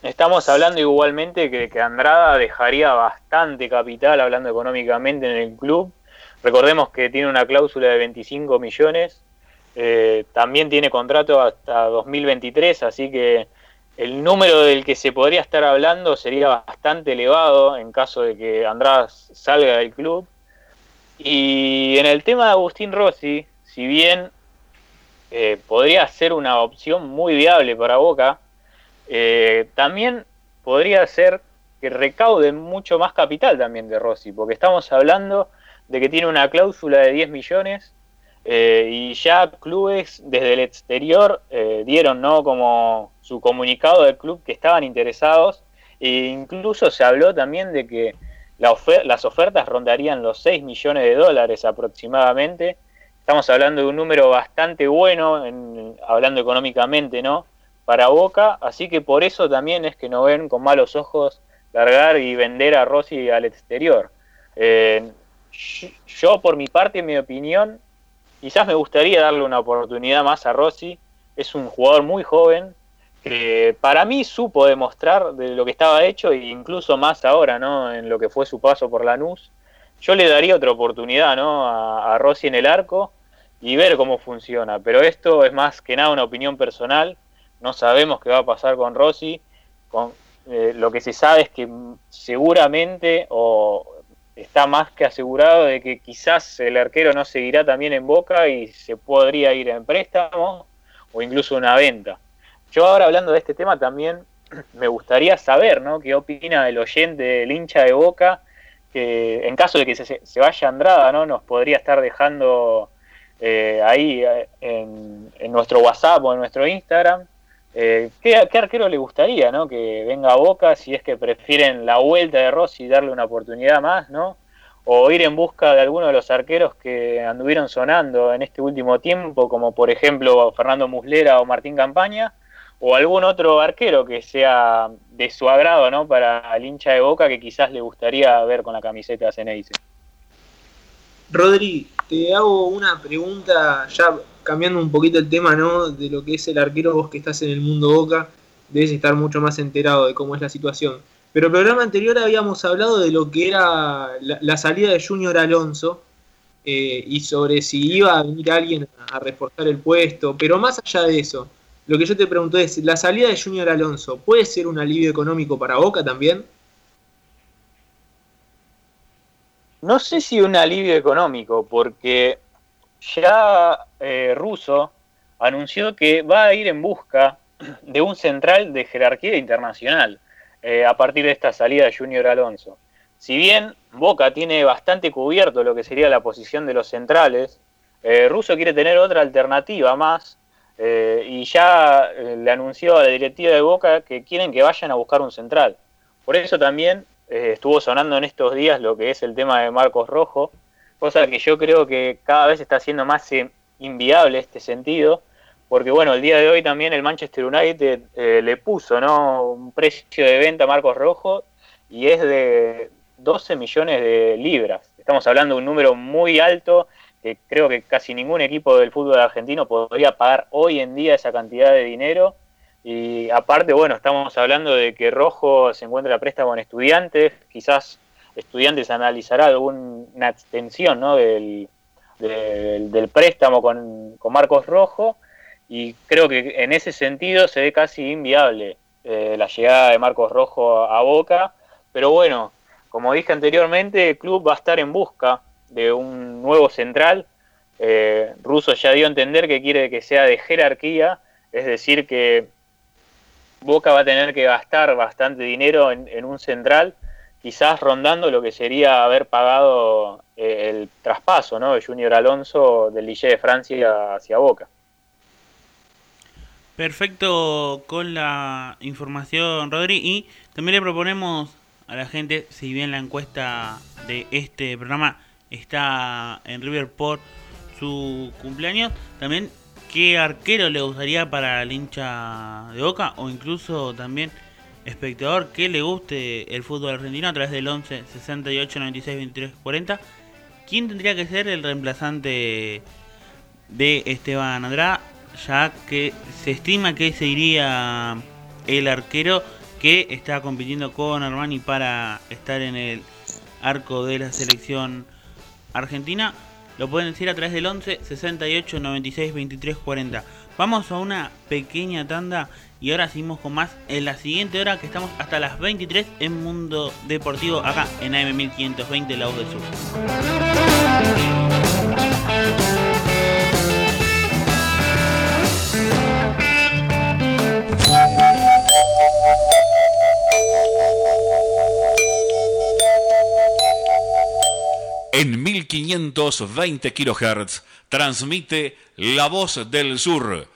Estamos hablando igualmente que, que Andrada dejaría bastante capital hablando económicamente en el club. Recordemos que tiene una cláusula de 25 millones eh, también tiene contrato hasta 2023, así que el número del que se podría estar hablando sería bastante elevado en caso de que András salga del club. Y en el tema de Agustín Rossi, si bien eh, podría ser una opción muy viable para Boca, eh, también podría ser que recaude mucho más capital también de Rossi, porque estamos hablando de que tiene una cláusula de 10 millones eh, y ya clubes desde el exterior eh, dieron ¿no? como su comunicado del club que estaban interesados e incluso se habló también de que las ofertas rondarían los 6 millones de dólares aproximadamente. Estamos hablando de un número bastante bueno, hablando económicamente, ¿no? Para Boca, así que por eso también es que no ven con malos ojos largar y vender a Rossi al exterior. Eh, yo, por mi parte, en mi opinión, Quizás me gustaría darle una oportunidad más a Rossi. Es un jugador muy joven que para mí supo demostrar de lo que estaba hecho e incluso más ahora, ¿no? En lo que fue su paso por Lanús. Yo le daría otra oportunidad, ¿no? A, a Rossi en el arco y ver cómo funciona. Pero esto es más que nada una opinión personal. No sabemos qué va a pasar con Rossi. Con, eh, lo que se sabe es que seguramente o está más que asegurado de que quizás el arquero no seguirá también en Boca y se podría ir en préstamo o incluso una venta. Yo ahora hablando de este tema también (clears throat) me gustaría saber, ¿no? ¿Qué opina el oyente, el hincha de Boca? Que en caso de que se, se vaya Andrada, ¿no? Nos podría estar dejando eh, ahí eh, en, en, nuestro WhatsApp o en nuestro Instagram. Eh, ¿qué, ¿qué, arquero le gustaría, ¿no? Que venga a Boca, si es que prefieren la vuelta de Rossi y darle una oportunidad más, ¿no? O ir en busca de alguno de los arqueros que anduvieron sonando en este último tiempo, como por ejemplo Fernando Muslera o Martín Campaña, o algún otro arquero que sea de su agrado, ¿no? Para el hincha de Boca que quizás le gustaría ver con la camiseta Ceneice. Rodri, te hago una pregunta, ya cambiando un poquito el tema, ¿no? De lo que es el arquero, vos que estás en el mundo Boca, debes estar mucho más enterado de cómo es la situación. Pero el programa anterior habíamos hablado de lo que era la, salida de Junior Alonso eh, y sobre si iba a venir alguien a reforzar el puesto, pero más allá de eso, lo que yo te pregunto es, ¿la salida de Junior Alonso puede ser un alivio económico para Boca también? No sé si un alivio económico, porque ya eh, Russo anunció que va a ir en busca de un central de jerarquía internacional eh, a partir de esta salida de Junior Alonso. Si bien Boca tiene bastante cubierto lo que sería la posición de los centrales, eh, Russo quiere tener otra alternativa más y ya le anunció a la directiva de Boca que quieren que vayan a buscar un central. Por eso también estuvo sonando en estos días lo que es el tema de Marcos Rojo, cosa que yo creo que cada vez está siendo más eh, inviable este sentido, porque bueno, el día de hoy también el Manchester United eh, le puso ¿no? un precio de venta a Marcos Rojo y es de 12 millones de libras. Estamos hablando de un número muy alto que creo que casi ningún equipo del fútbol argentino podría pagar hoy en día esa cantidad de dinero. Y aparte, bueno, estamos hablando de que Rojo se encuentra a préstamo en estudiantes, quizás estudiantes analizará alguna extensión ¿no? del, del, préstamo con, con, Marcos Rojo y creo que en ese sentido se ve casi inviable eh, la llegada de Marcos Rojo a, a, Boca, pero bueno, como dije anteriormente, el club va a estar en busca de un nuevo central. Eh, Russo ya dio a entender que quiere que sea de jerarquía, es decir, que Boca va a tener que gastar bastante dinero en, en un central, quizás rondando lo que sería haber pagado eh, el traspaso ¿no? de Junior Alonso del Ligue de Francia hacia Boca. Perfecto con la información, Rodri. Y también le proponemos a la gente, si bien la encuesta de este programa está en River por su cumpleaños, también qué arquero le gustaría para el hincha de Boca o incluso también espectador que le guste el fútbol argentino a través del 11 68 96 23 40. ¿Quién tendría que ser el reemplazante de Esteban Andrada? Ya que se estima que se iría el arquero que está compitiendo con Armani para estar en el arco de la selección argentina. Lo pueden decir a través del 11 68 96 23 40. Vamos a una pequeña tanda y ahora seguimos con más en la siguiente hora que estamos hasta las 23 en Mundo Deportivo acá en AM 1520 La Voz del Sur. En 1520 kHz transmite La Voz del Sur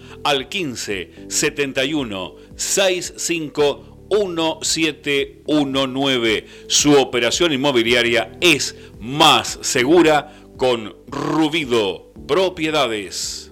al 15 71 65 1719. Su operación inmobiliaria es más segura con Rubido Propiedades.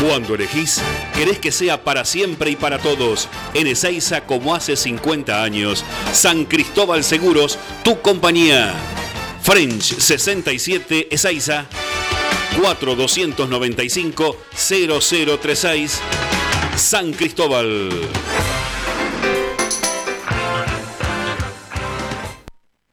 Cuando elegís, querés que sea para siempre y para todos. En Ezeiza, como hace 50 años. San Cristóbal Seguros, tu compañía. French 67 Ezeiza. 4295-0036. San Cristóbal.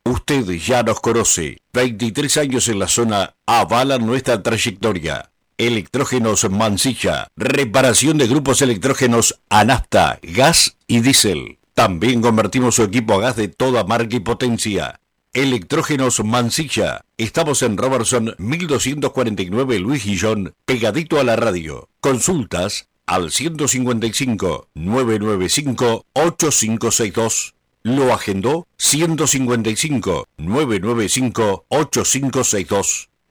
Usted ya nos conoce. 23 años en la zona avalan nuestra trayectoria. Electrógenos Mansilla. Reparación de grupos electrógenos a nafta, gas y diésel. También convertimos su equipo a gas de toda marca y potencia. Electrógenos Mansilla. Estamos en Robertson 1249 Luis Guillón, pegadito a la radio. Consultas al 155 995 8562. Lo agendó 155 995 8562.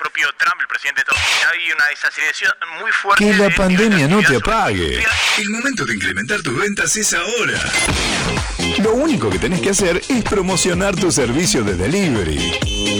propio Trump, el presidente de Estados Unidos? Hay una desaceleración muy fuerte. Que la de- pandemia no te apague. El momento de incrementar tus ventas es ahora. Lo único que tenés que hacer es promocionar tu servicio de delivery.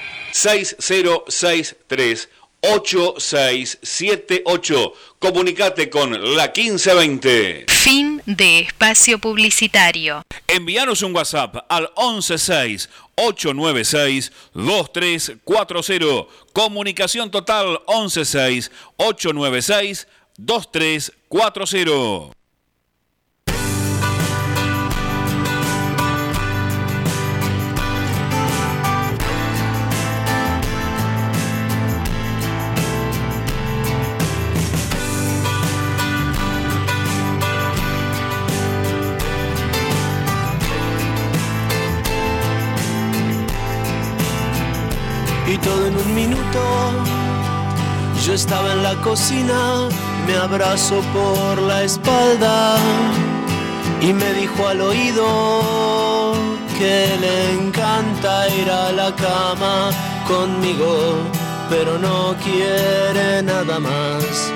6063 8678. Comunicate con la 1520. Fin de espacio publicitario. Envíanos un WhatsApp al 116 896 2340. Comunicación total 116 896 2340. Y todo en un minuto. Yo estaba en la cocina, me abrazó por la espalda y me dijo al oído que le encanta ir a la cama conmigo, pero no quiere nada más.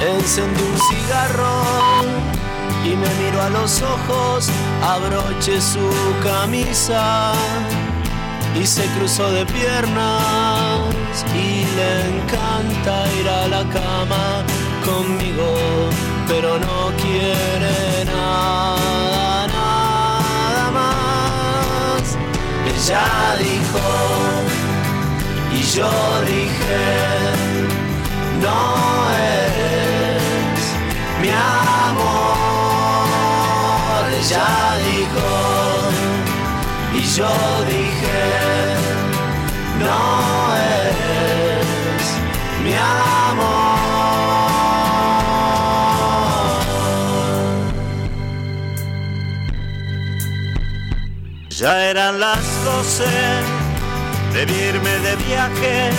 Encendí un cigarro y me miró a los ojos, abroché su camisa y se cruzó de piernas y le encanta ir a la cama conmigo, pero no quiere nada, nada más. Ella dijo y yo dije, no eres mi amor. Ella dijo y yo dije, no eres mi amor. Ya eran las doce, debí irme de viaje,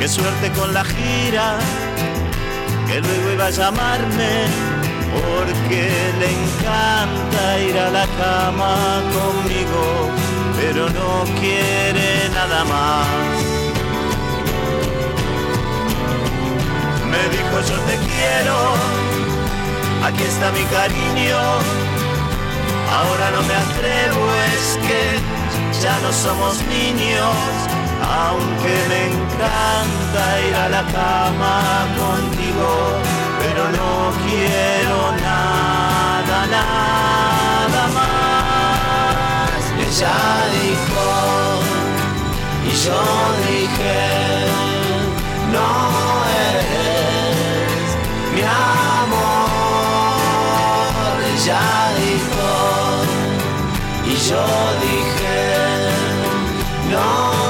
qué suerte con la gira, que luego iba a llamarme, porque le encanta ir a la cama conmigo, pero no quiere nada más. Me dijo yo te quiero, aquí está mi cariño, ahora no me atrevo, es que ya no somos niños, aunque me encanta ir a la cama contigo, pero no quiero nada, nada más. Ella dijo, y yo dije, no eres mi amor. Ella dijo, y yo dije, no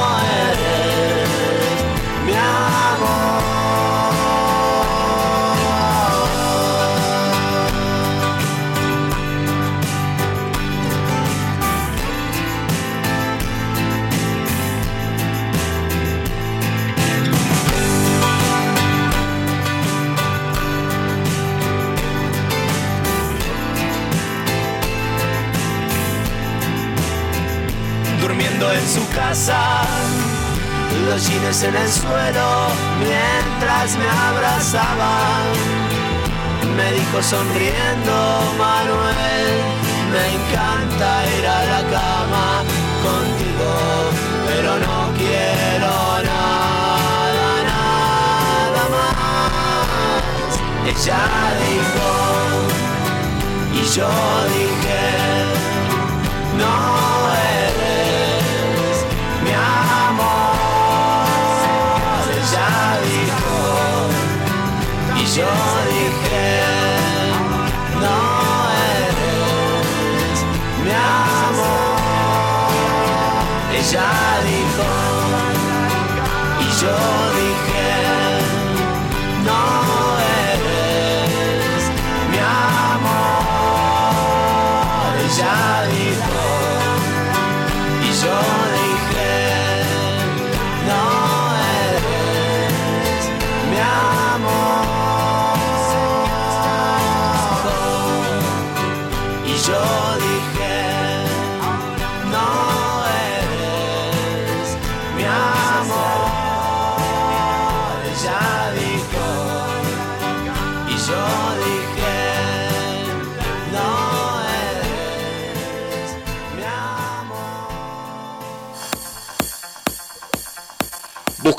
en su casa, los jeans en el suelo mientras me abrazaban. Me dijo sonriendo Manuel, me encanta ir a la cama contigo, pero no quiero nada, nada más. Ella dijo, y yo dije, no yo dije, no eres mi amor. Ella dijo, y yo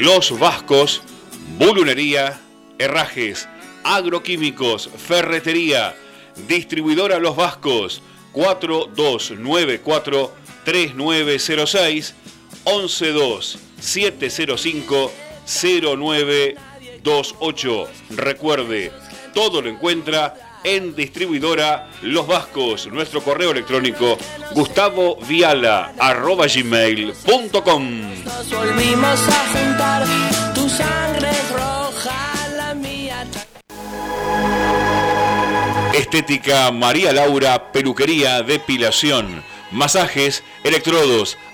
Los Vascos, Bulunería, Herrajes, Agroquímicos, Ferretería. Distribuidora Los Vascos, 4294-3906 112 705 0928. Recuerde, todo lo encuentra en distribuidora Los Vascos. Nuestro correo electrónico gustavo viala arroba. Estética María Laura, peluquería, depilación, masajes, electrodos,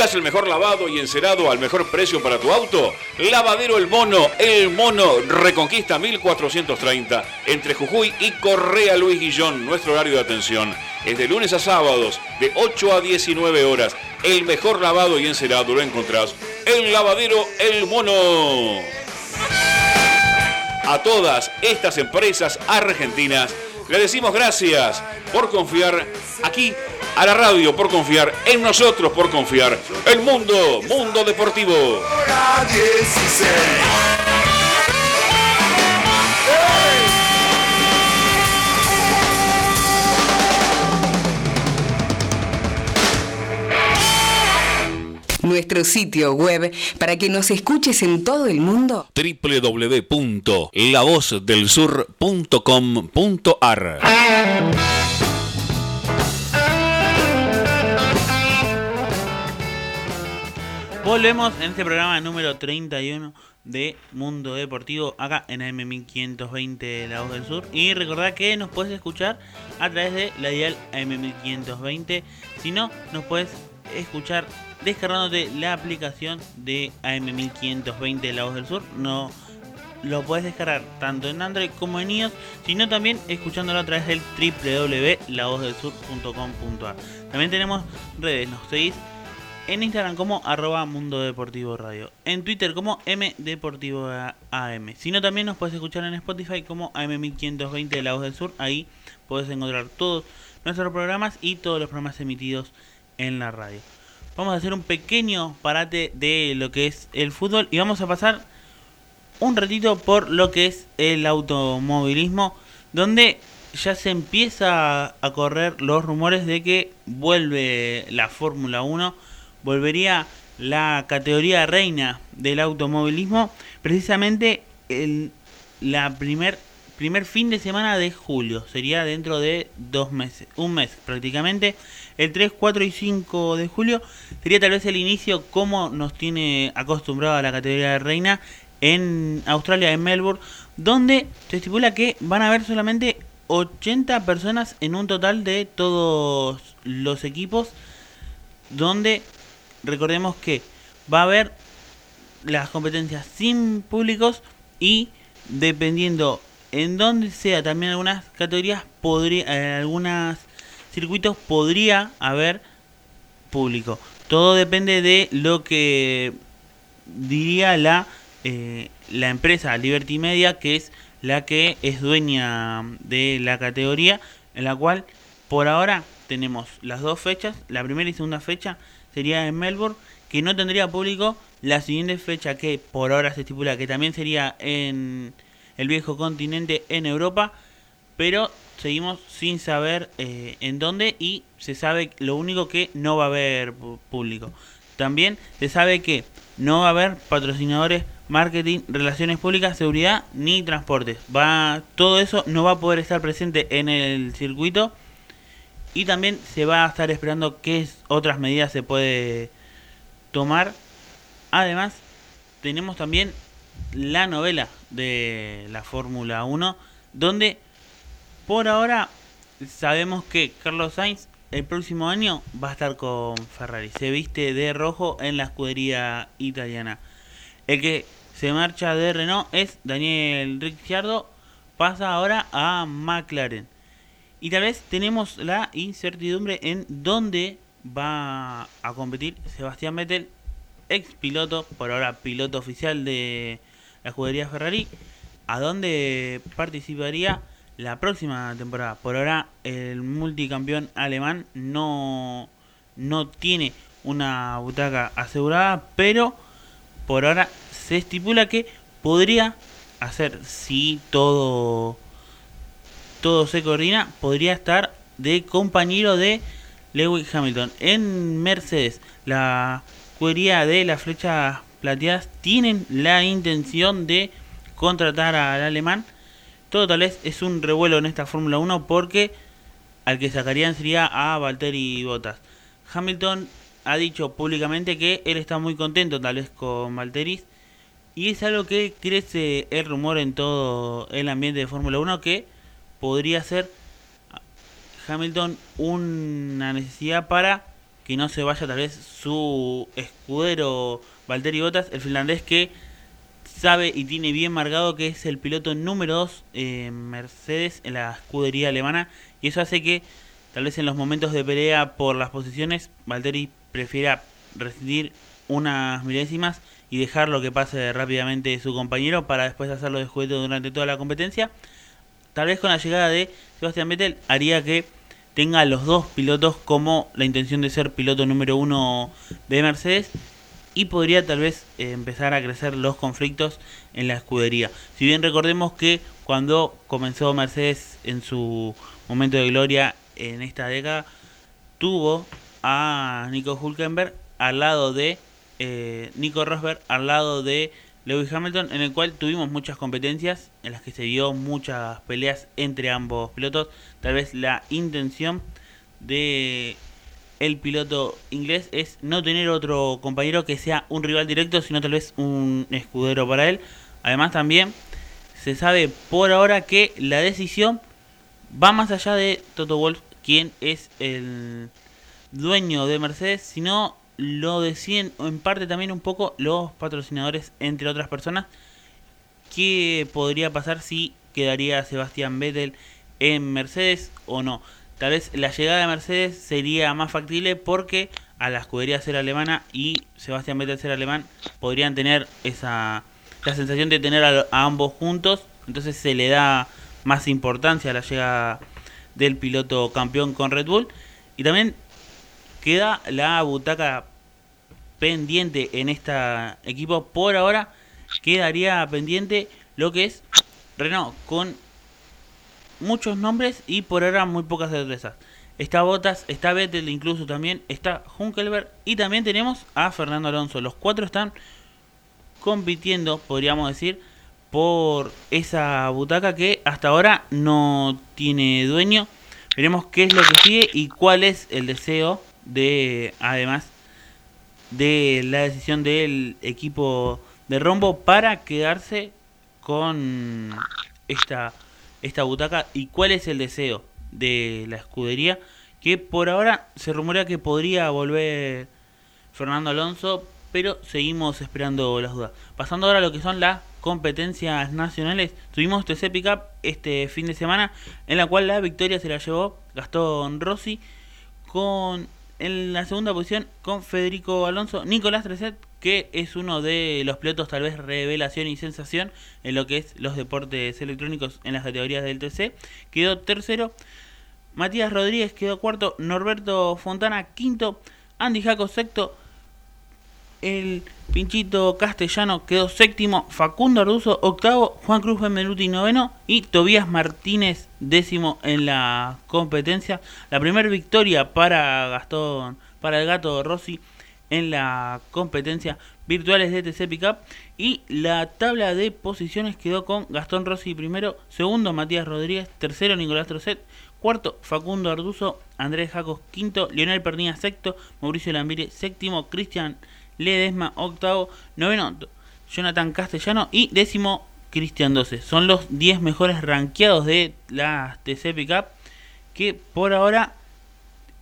¿Buscas el mejor lavado y encerado al mejor precio para tu auto? Lavadero El Mono, El Mono Reconquista 1430, entre Jujuy y Correa Luis Guillón. Nuestro horario de atención es de lunes a sábados, de 8 a 19 horas. El mejor lavado y encerado lo encontrás en Lavadero El Mono. A todas estas empresas argentinas le decimos gracias por confiar aquí a la radio, por confiar en nosotros, por confiar el mundo, mundo deportivo. Nuestro sitio web para que nos escuches en todo el mundo. www.lavozDelSur.com.ar Volvemos en este programa número 31 de Mundo Deportivo acá en AM1520 La Voz del Sur. Y recordad que nos puedes escuchar a través de la dial AM1520. Si no, nos puedes escuchar descargándote la aplicación de AM1520 La Voz del Sur. No lo puedes descargar tanto en Android como en iOS, sino también escuchándolo a través del www.lavozdelsur.com.ar. También tenemos redes, nos seguís en Instagram como arroba Mundo Deportivo Radio, en Twitter como M Deportivo AM, sino también nos puedes escuchar en Spotify como AM1520 de La Voz del Sur, ahí puedes encontrar todos nuestros programas y todos los programas emitidos en la radio. Vamos a hacer un pequeño parate de lo que es el fútbol y vamos a pasar un ratito por lo que es el automovilismo, donde ya se empieza a correr los rumores de que vuelve la Fórmula 1, volvería la categoría reina del automovilismo, precisamente el la primer, primer fin de semana de julio, sería dentro de dos meses, un mes prácticamente. El 3, 4 y 5 de julio sería tal vez el inicio como nos tiene acostumbrado a la categoría de reina en Australia, en Melbourne, donde se estipula que van a haber solamente 80 personas en un total de todos los equipos, donde recordemos que va a haber las competencias sin públicos y dependiendo en donde sea también algunas categorías podría en algunos circuitos podría haber público. Todo depende de lo que diría la eh, la empresa Liberty Media, que es la que es dueña de la categoría, en la cual por ahora tenemos las dos fechas, la primera y segunda fecha sería en Melbourne, que no tendría público, la siguiente fecha que por ahora se estipula que también sería en el viejo continente en Europa, pero seguimos sin saber eh, en dónde y se sabe lo único que no va a haber público. También se sabe que no va a haber patrocinadores marketing, relaciones públicas, seguridad ni transportes. Va, todo eso no va a poder estar presente en el circuito y también se va a estar esperando qué otras medidas se puede tomar. Además, tenemos también la novela de la Fórmula 1 donde por ahora sabemos que Carlos Sainz el próximo año va a estar con Ferrari. Se viste de rojo en la escudería italiana. El que se marcha de Renault es Daniel Ricciardo, pasa ahora a McLaren. Y tal vez tenemos la incertidumbre en dónde va a competir Sebastián Vettel, ex piloto, por ahora piloto oficial de la escudería Ferrari, a donde participaría la próxima temporada. Por ahora el multicampeón alemán no, no tiene una butaca asegurada, pero por ahora se estipula que podría hacer, si todo, todo se coordina, podría estar de compañero de Lewis Hamilton. En Mercedes, la escudería de las flechas plateadas tienen la intención de contratar al alemán. Todo tal vez es un revuelo en esta Fórmula 1 porque al que sacarían sería a Valtteri Bottas. Hamilton ha dicho públicamente que él está muy contento tal vez con Valtteri y es algo que crece el rumor en todo el ambiente de Fórmula 1 que podría ser Hamilton una necesidad para que no se vaya tal vez su escudero Valtteri Bottas, el finlandés que sabe y tiene bien marcado que es el piloto número 2 en Mercedes en la escudería alemana y eso hace que tal vez en los momentos de pelea por las posiciones Valtteri prefiera rescindir unas milésimas y dejar lo que pase rápidamente su compañero para después hacerlo de juguete durante toda la competencia. Tal vez con la llegada de Sebastian Vettel haría que tenga los dos pilotos como la intención de ser piloto número uno de Mercedes y podría tal vez eh, empezar a crecer los conflictos en la escudería. Si bien recordemos que cuando comenzó Mercedes en su momento de gloria en esta década, tuvo a Nico Hulkenberg al lado de eh, Nico Rosberg, al lado de Lewis Hamilton, en el cual tuvimos muchas competencias en las que se dio muchas peleas entre ambos pilotos. Tal vez la intención de el piloto inglés es no tener otro compañero que sea un rival directo, sino tal vez un escudero para él. Además también se sabe por ahora que la decisión va más allá de Toto Wolff, quien es el dueño de Mercedes, sino lo deciden en parte también un poco los patrocinadores, entre otras personas. ¿Qué podría pasar si quedaría Sebastián Vettel en Mercedes o no? Tal vez la llegada de Mercedes sería más factible porque a la escudería ser alemana y Sebastián Vettel ser alemán podrían tener esa la sensación de tener a, a ambos juntos. Entonces se le da más importancia a la llegada del piloto campeón con Red Bull. Y también queda la butaca pendiente en este equipo. Por ahora quedaría pendiente lo que es Renault con muchos nombres y por ahora muy pocas certezas. Está Botas, está Vettel incluso también, está Hunkelberg y también tenemos a Fernando Alonso. Los cuatro están compitiendo, podríamos decir, por esa butaca que hasta ahora no tiene dueño. Veremos qué es lo que sigue y cuál es el deseo de, además, de la decisión del equipo de Rombo para quedarse con esta, esta butaca y cuál es el deseo de la escudería que por ahora se rumorea que podría volver Fernando Alonso pero seguimos esperando las dudas. Pasando ahora a lo que son las competencias nacionales tuvimos TC Pickup este fin de semana en la cual la victoria se la llevó Gastón Rossi con en la segunda posición con Federico Alonso, Nicolás Treset, que es uno de los pilotos tal vez revelación y sensación en lo que es los deportes electrónicos en las categorías del TC, quedó tercero. Matías Rodríguez quedó cuarto, Norberto Fontana quinto, Andy Jaco sexto, el Pinchito Castellano quedó séptimo, Facundo Arduzo octavo, Juan Cruz Benvenuti noveno y Tobías Martínez décimo en la competencia. La primera victoria para Gastón, para el gato Rossi en la competencia virtuales de TC Pickup y la tabla de posiciones quedó con Gastón Rossi primero, segundo Matías Rodríguez, tercero Nicolás Trocet, cuarto Facundo Arduzo, Andrés Jacos quinto, Lionel Pernilla sexto, Mauricio Lambire séptimo, Cristian Ledesma octavo, noveno Jonathan Castellano y décimo Cristian 12. Son los 10 mejores rankeados de la TC Pickup que por ahora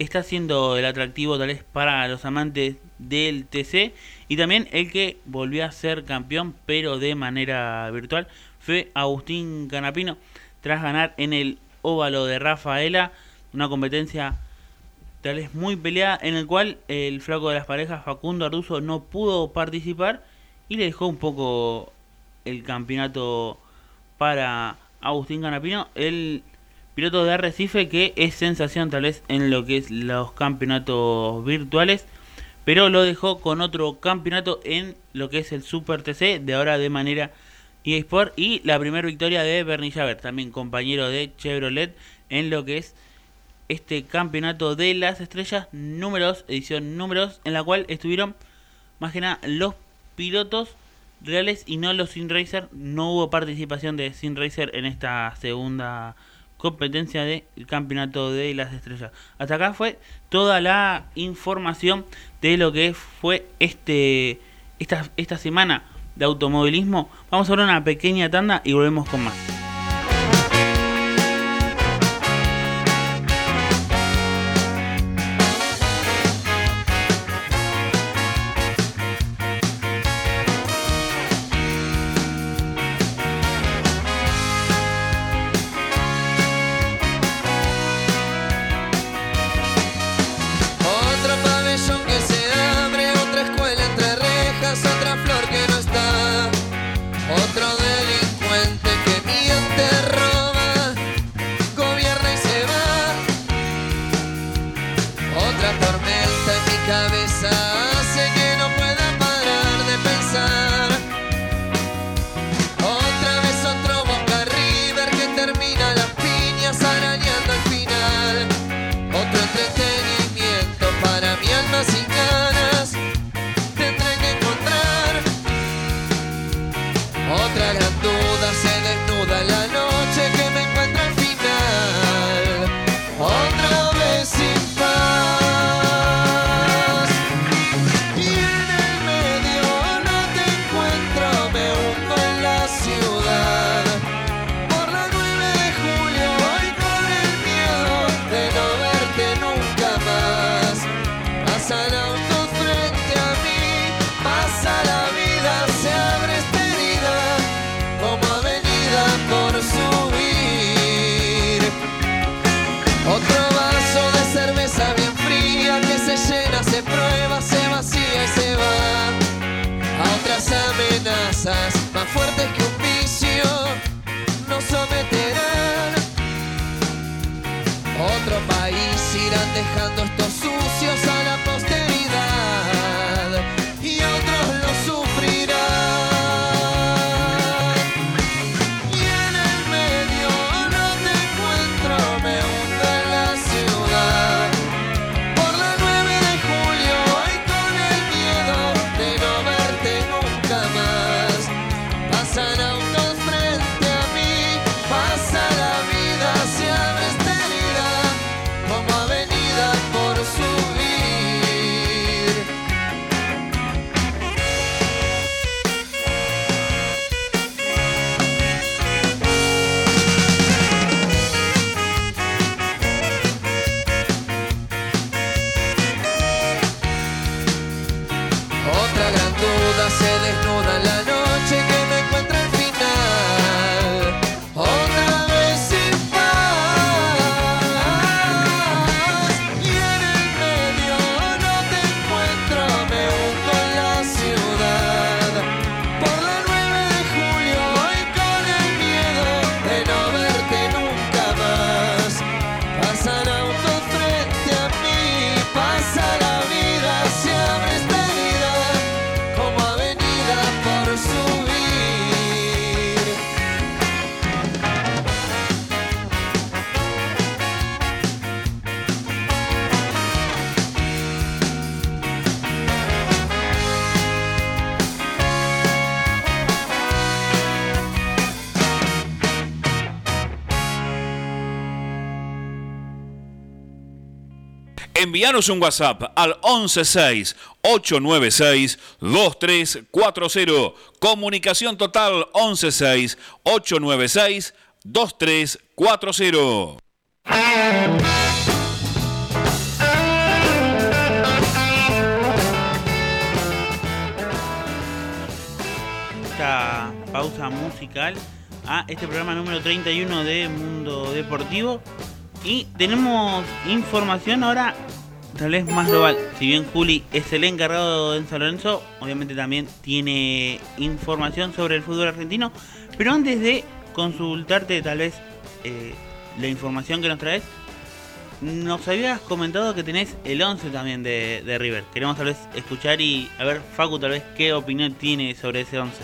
está siendo el atractivo tal vez para los amantes del TC y también el que volvió a ser campeón pero de manera virtual fue Agustín Canapino tras ganar en el óvalo de Rafaela una competencia tal vez muy peleada, en el cual el flaco de las parejas, Facundo Arduzo, no pudo participar y le dejó un poco el campeonato para Agustín Canapino, el piloto de Arrecife que es sensación tal vez en lo que es los campeonatos virtuales, pero lo dejó con otro campeonato en lo que es el Super TC, de ahora de manera eSport, y la primera victoria de Bernie Javer, también compañero de Chevrolet, en lo que es este campeonato de las estrellas números, edición números, en la cual estuvieron más que nada los pilotos reales y no los Sin Racer. No hubo participación de Sin Racer en esta segunda competencia del campeonato de las estrellas. Hasta acá fue toda la información de lo que fue este esta, esta semana de automovilismo. Vamos a ver una pequeña tanda y volvemos con más. Envíanos un WhatsApp al 116-896-2340. Comunicación total 116-896-2340. esta pausa musical a este programa número 31 de Mundo Deportivo. Y tenemos información ahora tal vez más global. Si bien Juli es el encargado en San Lorenzo, obviamente también tiene información sobre el fútbol argentino. Pero antes de consultarte tal vez eh, la información que nos traes, nos habías comentado que tenés el 11 también de, de River. Queremos tal vez escuchar y a ver, Facu, tal vez qué opinión tiene sobre ese 11.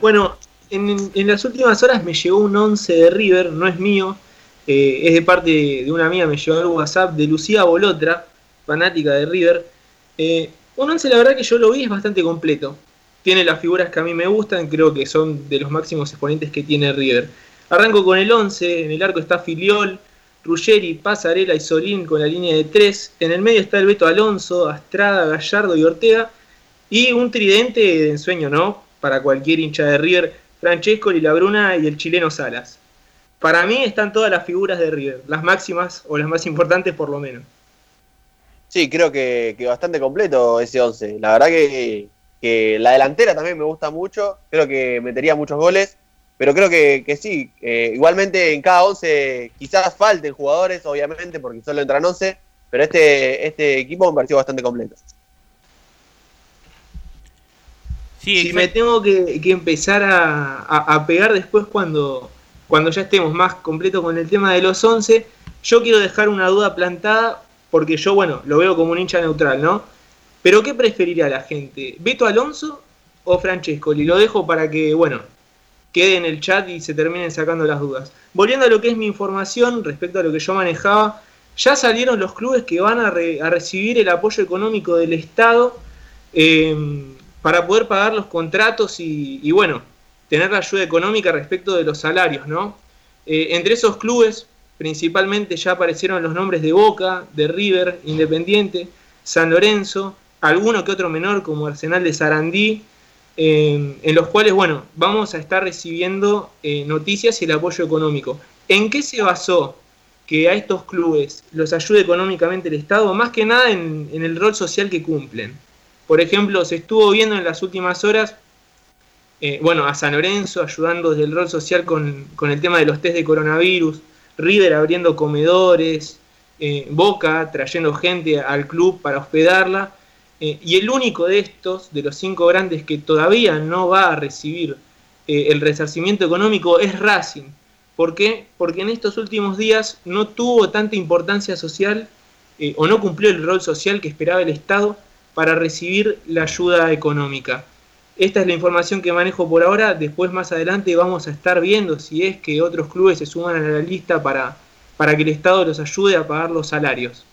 Bueno, en, en las últimas horas me llegó un 11 de River, no es mío, es de parte de una amiga, me llegó el WhatsApp de Lucía Bolotra, fanática de River. Eh, un 11 la verdad que yo lo vi es bastante completo. Tiene las figuras que a mí me gustan, creo que son de los máximos exponentes que tiene River. Arranco con el 11, en el arco está Filiol, Ruggeri, Pasarela y Solín con la línea de 3. En el medio está el Beto Alonso, Astrada, Gallardo y Ortega. Y un tridente de ensueño, ¿no? Para cualquier hincha de River, Francesco, Bruna y el chileno Salas. Para mí están todas las figuras de River, las máximas o las más importantes por lo menos. Sí, creo que, que bastante completo ese 11. La verdad que, que, la delantera también me gusta mucho. Creo que metería muchos goles. Pero creo que, que sí. Eh, igualmente en cada 11 quizás falten jugadores, obviamente, porque solo entran 11. Pero este, este equipo me pareció bastante completo. Sí, si me tengo que, que empezar a, a, a, pegar después cuando, cuando ya estemos más completos con el tema de los 11, yo quiero dejar una duda plantada porque yo, bueno, lo veo como un hincha neutral, ¿no? Pero ¿qué preferiría la gente? ¿Beto Alonso o Francesco? Y lo dejo para que, bueno, quede en el chat y se terminen sacando las dudas. Volviendo a lo que es mi información respecto a lo que yo manejaba, ya salieron los clubes que van a, re, a recibir el apoyo económico del Estado eh, para poder pagar los contratos y, bueno, tener la ayuda económica respecto de los salarios, ¿no? Eh, entre esos clubes, principalmente ya aparecieron los nombres de Boca, de River, Independiente, San Lorenzo, alguno que otro menor como Arsenal de Sarandí, eh, en los cuales, bueno, vamos a estar recibiendo eh, noticias y el apoyo económico. ¿En qué se basó que a estos clubes los ayude económicamente el Estado? Más que nada en el rol social que cumplen. Por ejemplo, se estuvo viendo en las últimas horas eh, bueno, a San Lorenzo ayudando desde el rol social con, el tema de los test de coronavirus, River abriendo comedores, eh, Boca trayendo gente al club para hospedarla, eh, y el único de estos, de los cinco grandes que todavía no va a recibir el resarcimiento económico es Racing. ¿Por qué? Porque en estos últimos días no tuvo tanta importancia social o no cumplió el rol social que esperaba el Estado para recibir la ayuda económica. Esta es la información que manejo por ahora. Después, más adelante, vamos a estar viendo si es que otros clubes se suman a la lista para, para que el Estado los ayude a pagar los salarios.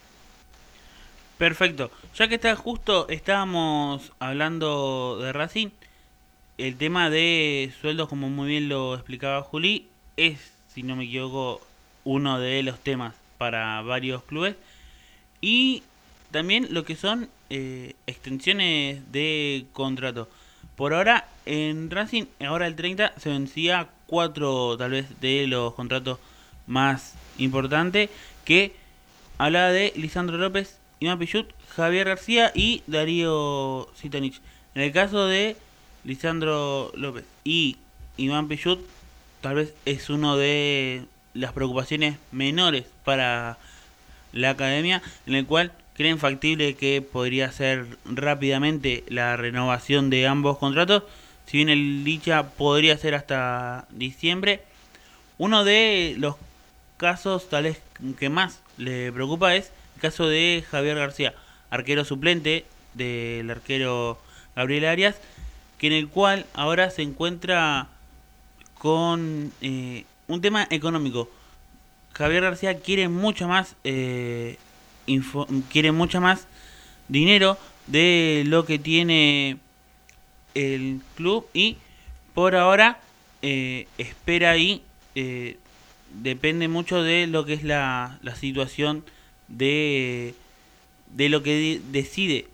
Perfecto. Ya que está justo, estábamos hablando de Racing. El tema de sueldos, como muy bien lo explicaba Juli, es, si no me equivoco, uno de los temas para varios clubes. Y también lo que son eh, extensiones de contrato. Por ahora, en Racing, ahora el 30, se vencía cuatro tal vez de los contratos más importantes que hablaba de Lisandro López, Iván Pichut, Javier García y Darío Sitanich. En el caso de Lisandro López y Iván Pichut, tal vez es uno de las preocupaciones menores para la academia, en el cual creen factible que podría ser rápidamente la renovación de ambos contratos. Si bien el dicha podría ser hasta diciembre. Uno de los casos tal vez que más le preocupa es el caso de Javier García, arquero suplente del arquero Gabriel Arias, que en el cual ahora se encuentra con eh, un tema económico. Javier García quiere mucho más eh, quiere mucho más dinero de lo que tiene el club y por ahora eh, espera ahí eh, depende mucho de lo que es la, la situación de, de lo que decide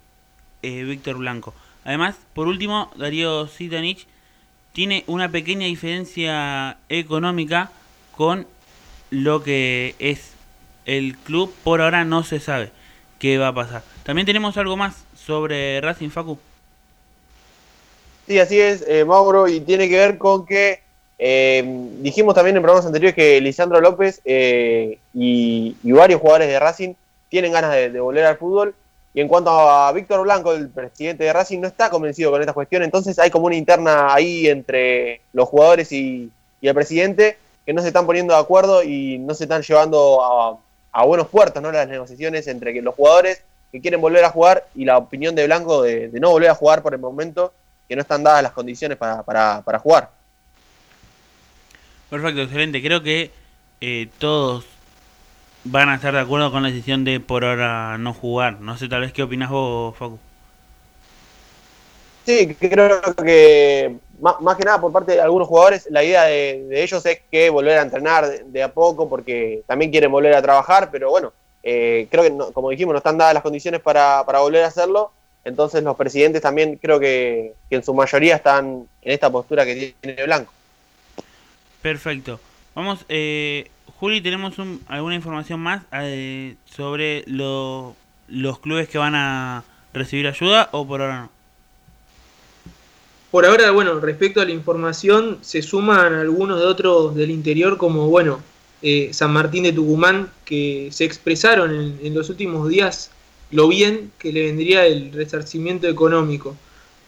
eh, Víctor Blanco. Además, por último, Darío Sitanich tiene una pequeña diferencia económica con lo que es el club. Por ahora no se sabe qué va a pasar. También tenemos algo más sobre Racing Facu. Sí, así es, eh, Mauro, y tiene que ver con que eh, dijimos también en programas anteriores que Lisandro López eh, y, varios jugadores de Racing tienen ganas de, volver al fútbol. Y en cuanto a Víctor Blanco, el presidente de Racing, no está convencido con esta cuestión, entonces hay como una interna ahí entre los jugadores y el presidente que no se están poniendo de acuerdo y no se están llevando a, a buenos puertos ¿no? las negociaciones entre los jugadores que quieren volver a jugar y la opinión de Blanco de, de no volver a jugar por el momento, que no están dadas las condiciones para, para, para jugar. Perfecto, excelente. Creo que eh, todos van a estar de acuerdo con la decisión de por ahora no jugar. No sé, tal vez qué opinas vos, Facu. Sí, creo que más, que nada por parte de algunos jugadores, la idea de, ellos es que volver a entrenar de, a poco porque también quieren volver a trabajar, pero bueno, eh, creo que, como dijimos, no están dadas las condiciones para, para volver a hacerlo. Entonces los presidentes también creo que, que en su mayoría están en esta postura que tiene Blanco. Perfecto. Vamos, eh, Juli, ¿tenemos un, alguna información más eh, sobre lo, los clubes que van a recibir ayuda o por ahora no? Por ahora, bueno, respecto a la información, se suman algunos de otros del interior, como, bueno, eh, San Martín de Tucumán, que se expresaron en, en, los últimos días lo bien que le vendría el resarcimiento económico.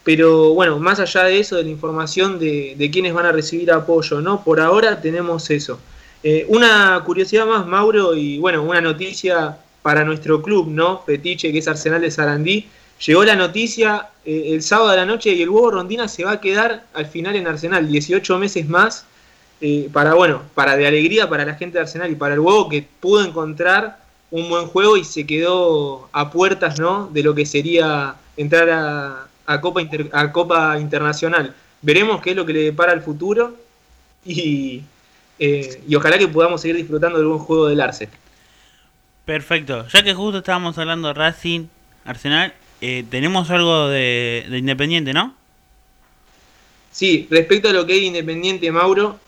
Pero bueno, más allá de eso, de la información de, de quiénes van a recibir apoyo, ¿no? Por ahora tenemos eso. Eh, una curiosidad más, Mauro, y bueno, una noticia para nuestro club, ¿no? Fetiche, que es Arsenal de Sarandí. Llegó la noticia eh, el sábado de la noche y el huevo Rondina se va a quedar al final en Arsenal, 18 meses más, eh, para, bueno, para de alegría para la gente de Arsenal y para el huevo que pudo encontrar un buen juego y se quedó a puertas, ¿no? De lo que sería entrar a, a Copa, Inter, a Copa Internacional. Veremos qué es lo que le depara el futuro y, eh, y ojalá que podamos seguir disfrutando del buen juego del Arce. Perfecto. Ya que justo estábamos hablando de Racing, Arsenal, eh, tenemos algo de, de, Independiente, ¿no? Sí, respecto a lo que es Independiente, Mauro,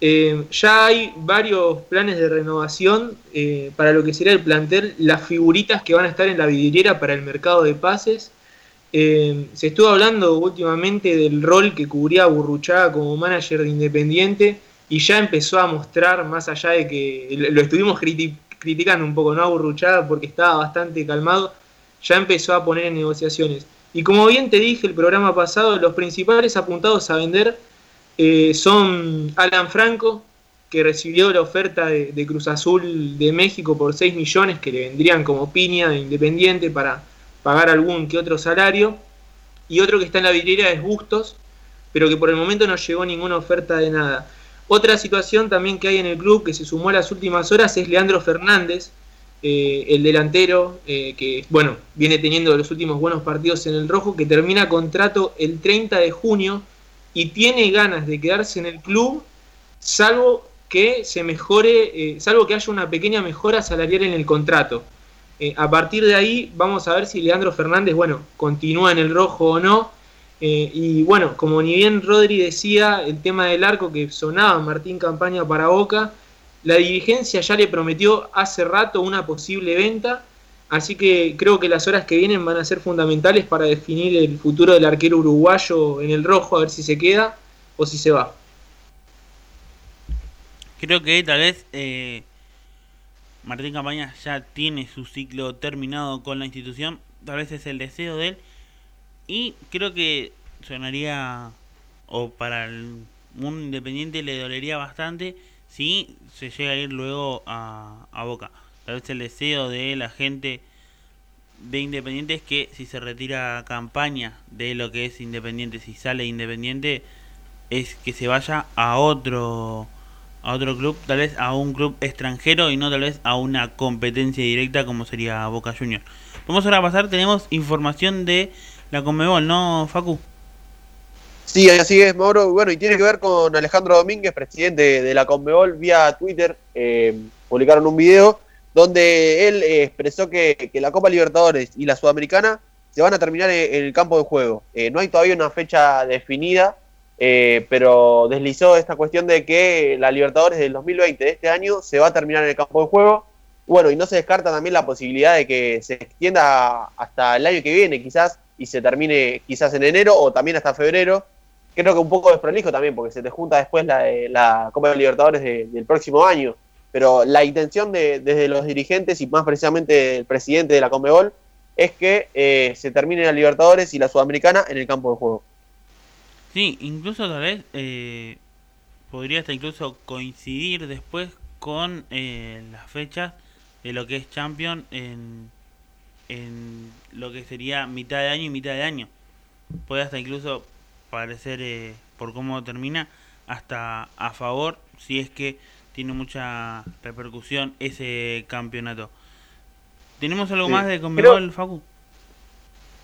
eh, ya hay varios planes de renovación eh, para lo que será el plantel, las figuritas que van a estar en la vidriera para el mercado de pases. Se estuvo hablando últimamente del rol que cubría Burruchaga como manager de Independiente y ya empezó a mostrar, más allá de que lo estuvimos criti criticando un poco, ¿no? Burruchaga porque estaba bastante calmado, ya empezó a poner en negociaciones. Y como bien te dije el programa pasado, los principales apuntados a vender eh, son Alan Franco, que recibió la oferta de, Cruz Azul de México por 6 millones, que le vendrían como piña de Independiente para pagar algún que otro salario. Y otro que está en la vidriera es Bustos, pero que por el momento no llegó ninguna oferta de nada. Otra situación también que hay en el club que se sumó a las últimas horas es Leandro Fernández, eh, el delantero eh, que bueno viene teniendo los últimos buenos partidos en el rojo, que termina contrato el 30 de junio y tiene ganas de quedarse en el club, salvo que se mejore, eh, salvo que haya una pequeña mejora salarial en el contrato. A partir de ahí vamos a ver si Leandro Fernández, bueno, continúa en el rojo o no. Y bueno, como ni bien Rodri decía, el tema del arco que sonaba Martín Campaña para Boca, la dirigencia ya le prometió hace rato una posible venta, así que creo que las horas que vienen van a ser fundamentales para definir el futuro del arquero uruguayo en el rojo, a ver si se queda o si se va. Creo que tal vez eh, Martín Campaña ya tiene su ciclo terminado con la institución, tal vez es el deseo de él, y creo que sonaría, o para el mundo independiente le dolería bastante si se llega a ir luego a, a Boca. Tal vez el deseo de la gente de Independiente es que si se retira campaña de lo que es Independiente, si sale Independiente, es que se vaya a otro a otro club, tal vez a un club extranjero y no tal vez a una competencia directa como sería Boca Juniors. Vamos ahora a pasar, tenemos información de la Conmebol, ¿no, Facu? Sí, así es, Mauro. Bueno, y tiene que ver con Alejandro Domínguez, presidente de la Conmebol, vía Twitter, eh, publicaron un video donde él eh, expresó que, la Copa Libertadores y la Sudamericana se van a terminar en, en el campo de juego. Eh, no hay todavía una fecha definida, eh, pero deslizó esta cuestión de que la Libertadores del 2020 de este año se va a terminar en el campo de juego. Bueno, y no se descarta también la posibilidad de que se extienda hasta el año que viene, quizás, y se termine quizás en enero o también hasta febrero. Creo que un poco desprolijo también, porque se te junta después la, la Copa de Libertadores de, del próximo año. pero la intención de, desde los dirigentes y más precisamente el presidente de la Conmebol es que eh, se termine la Libertadores y la Sudamericana en el campo de juego. Sí, incluso tal vez eh, podría hasta incluso coincidir después con eh, las fechas de lo que es Champion en, en lo que sería mitad de año y mitad de año. Puede hasta incluso parecer, eh, por cómo termina, hasta a favor si es que tiene mucha repercusión ese campeonato. ¿Tenemos algo Sí. más de Conmebol, Facu?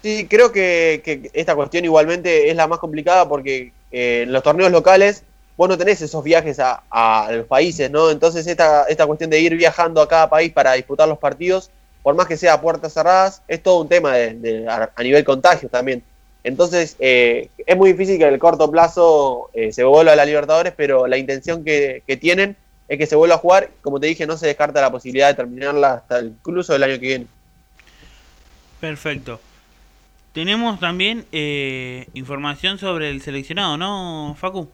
Sí, creo que, que esta cuestión igualmente es la más complicada porque eh, en los torneos locales vos no tenés esos viajes a, a los países, ¿no? Entonces esta, esta cuestión de ir viajando a cada país para disputar los partidos, por más que sea a puertas cerradas, es todo un tema de, de- a, a nivel contagio también. Entonces eh, es muy difícil que en el corto plazo eh, se vuelva a la Libertadores, pero la intención que, que tienen es que se vuelva a jugar. Como te dije, no se descarta la posibilidad de terminarla hasta incluso el año que viene. Perfecto. Tenemos también eh, información sobre el seleccionado, ¿no, Facu?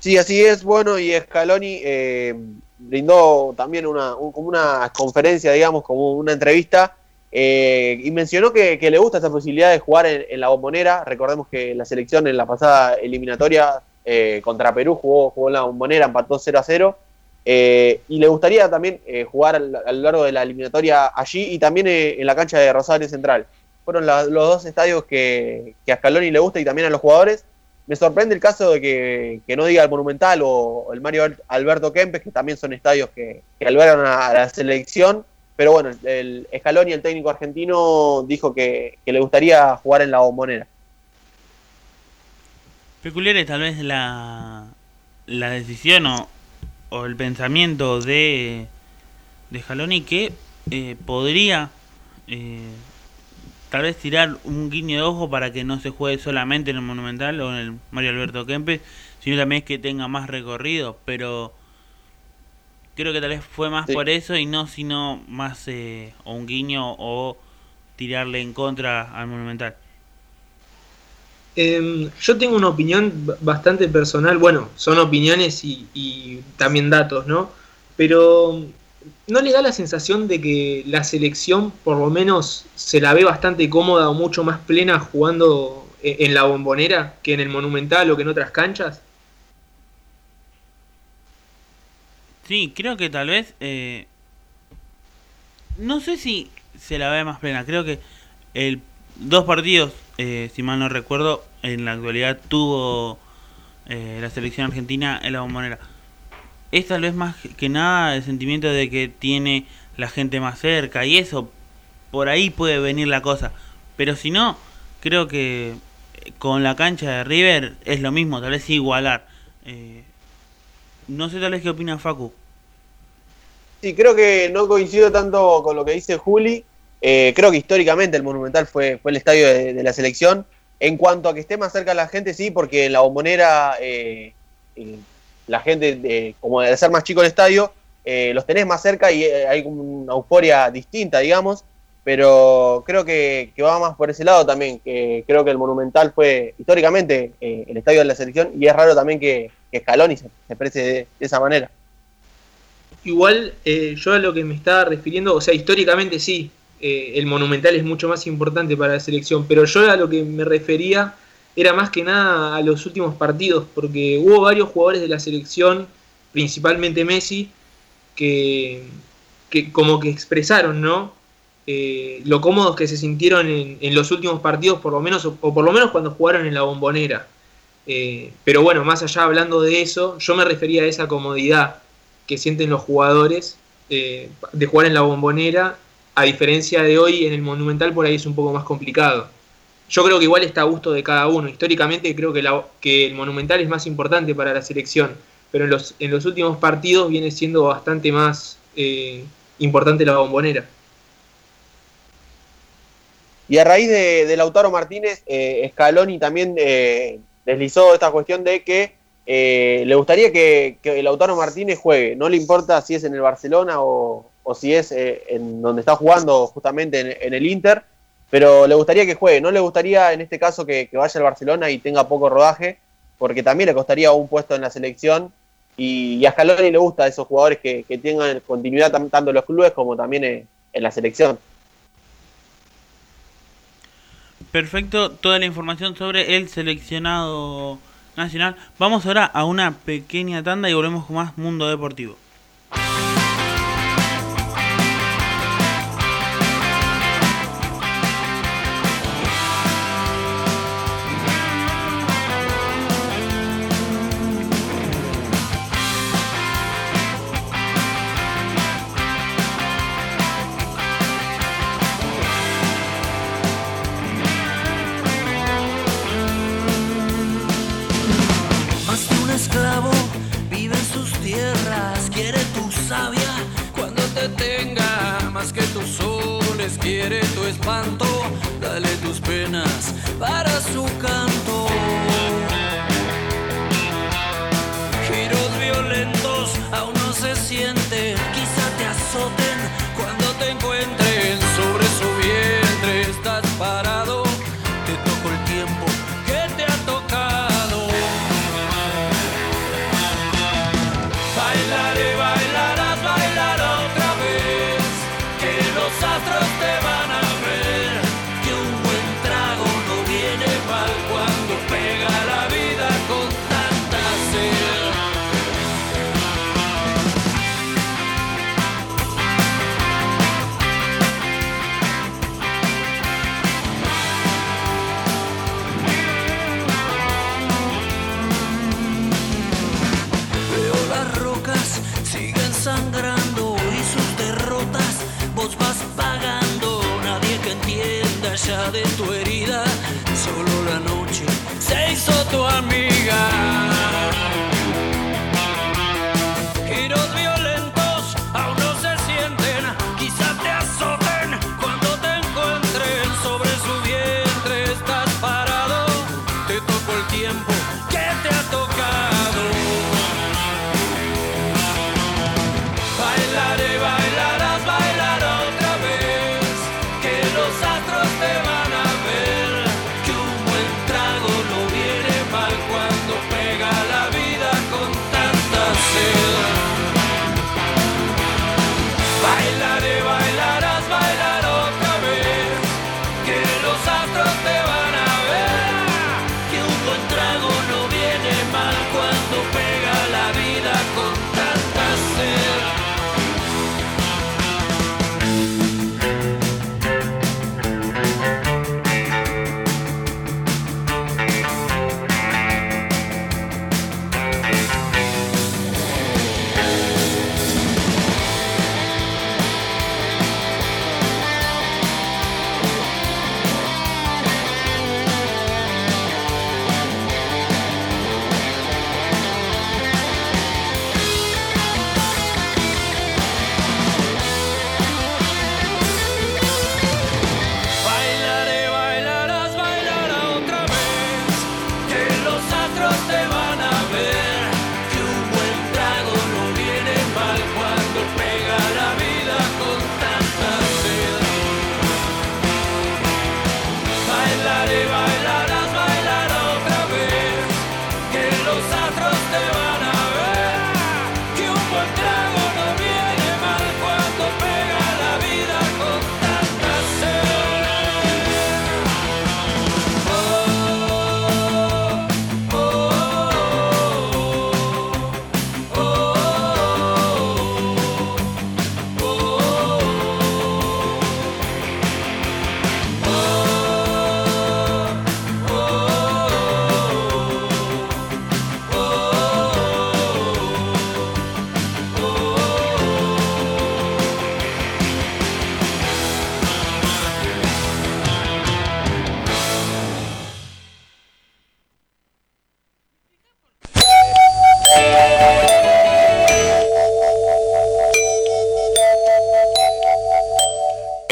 Sí, así es. Bueno, y Scaloni eh, brindó también una, un- como una conferencia, digamos, como una entrevista, eh, y mencionó que, le gusta esta posibilidad de jugar en, la bombonera. Recordemos que la selección en la pasada eliminatoria eh, contra Perú jugó, jugó en la bombonera, empató 0 a 0. eh, y le gustaría también jugar a lo largo de la eliminatoria allí y también en la cancha de Rosario Central. Fueron los dos estadios que, que a Scaloni le gusta y también a los jugadores. Me sorprende el caso de que, que no diga el Monumental o, el Mario Al- Alberto Kempes, que también son estadios que, albergan a la selección. Pero bueno, el Scaloni, el técnico argentino, dijo que, le gustaría jugar en la bombonera. Peculiar es tal vez la, la decisión o, o el pensamiento de, de Jaloni que eh, podría eh, tal vez tirar un guiño de ojo para que no se juegue solamente en el Monumental o en el Mario Alberto Kempes, sino también que tenga más recorrido, pero creo que tal vez fue más Sí. por eso y no sino más eh, o un guiño o tirarle en contra al Monumental. Em, yo tengo una opinión bastante personal, bueno, son opiniones y, y también datos, ¿no? Pero ¿no le da la sensación de que la selección por lo menos se la ve bastante cómoda o mucho más plena jugando e- en la bombonera que en el monumental o que en otras canchas? Sí, creo que tal vez. eh, no sé si se la ve más plena. Creo que el dos partidos, eh, si mal no recuerdo, en la actualidad tuvo eh, la selección argentina en la bombonera. Es tal vez más que nada el sentimiento de que tiene la gente más cerca y eso. Por ahí puede venir la cosa. Pero si no, creo que eh, con la cancha de River es lo mismo, tal vez igualar. Eh, no sé tal vez qué opina Facu. Sí, creo que no coincido tanto con lo que dice Juli. Eh, creo que históricamente el Monumental fue, el estadio de, la selección. En cuanto a que esté más cerca la gente, sí, porque en la bombonera eh, eh, la gente, eh, como de ser más chico el estadio, eh, los tenés más cerca y eh, hay una euforia distinta, digamos. Pero creo que, que va más por ese lado también. Que creo que el Monumental fue históricamente el estadio de la selección y es raro también que, Scaloni se, se exprese de esa manera. Igual eh, yo a lo que me estaba refiriendo, o sea, históricamente sí, eh, el monumental es mucho más importante para la selección, pero yo a lo que me refería era más que nada a los últimos partidos, porque hubo varios jugadores de la selección, principalmente Messi, que, que como que expresaron, ¿no? Eh, lo cómodos que se sintieron en, los últimos partidos, por lo menos, o, o por lo menos cuando jugaron en la bombonera. Eh, pero bueno, más allá hablando de eso, yo me refería a esa comodidad que sienten los jugadores eh, de jugar en la bombonera, a diferencia de hoy en el Monumental por ahí es un poco más complicado. Yo creo que igual está a gusto de cada uno. Históricamente creo que, el Monumental es más importante para la selección, pero en los, últimos partidos viene siendo bastante más eh, importante la bombonera. Y a raíz de, Lautaro Martínez, eh, Scaloni también deslizó esta cuestión de que eh, le gustaría que, que, Lautaro Martínez juegue, no le importa si es en el Barcelona o, si es eh, en donde está jugando justamente en, el Inter, pero le gustaría que juegue, no le gustaría en este caso que, vaya al Barcelona y tenga poco rodaje, porque también le costaría un puesto en la selección. Y, y a Scaloni le gusta a esos jugadores que, tengan continuidad tanto en los clubes como también eh, en la selección. Perfecto, toda la información sobre el seleccionado nacional. Vamos ahora a una pequeña tanda y volvemos con más Mundo Deportivo. hombres quiere tu espanto, dale tus penas para su canto. Giros violentos aún no se sienten esto a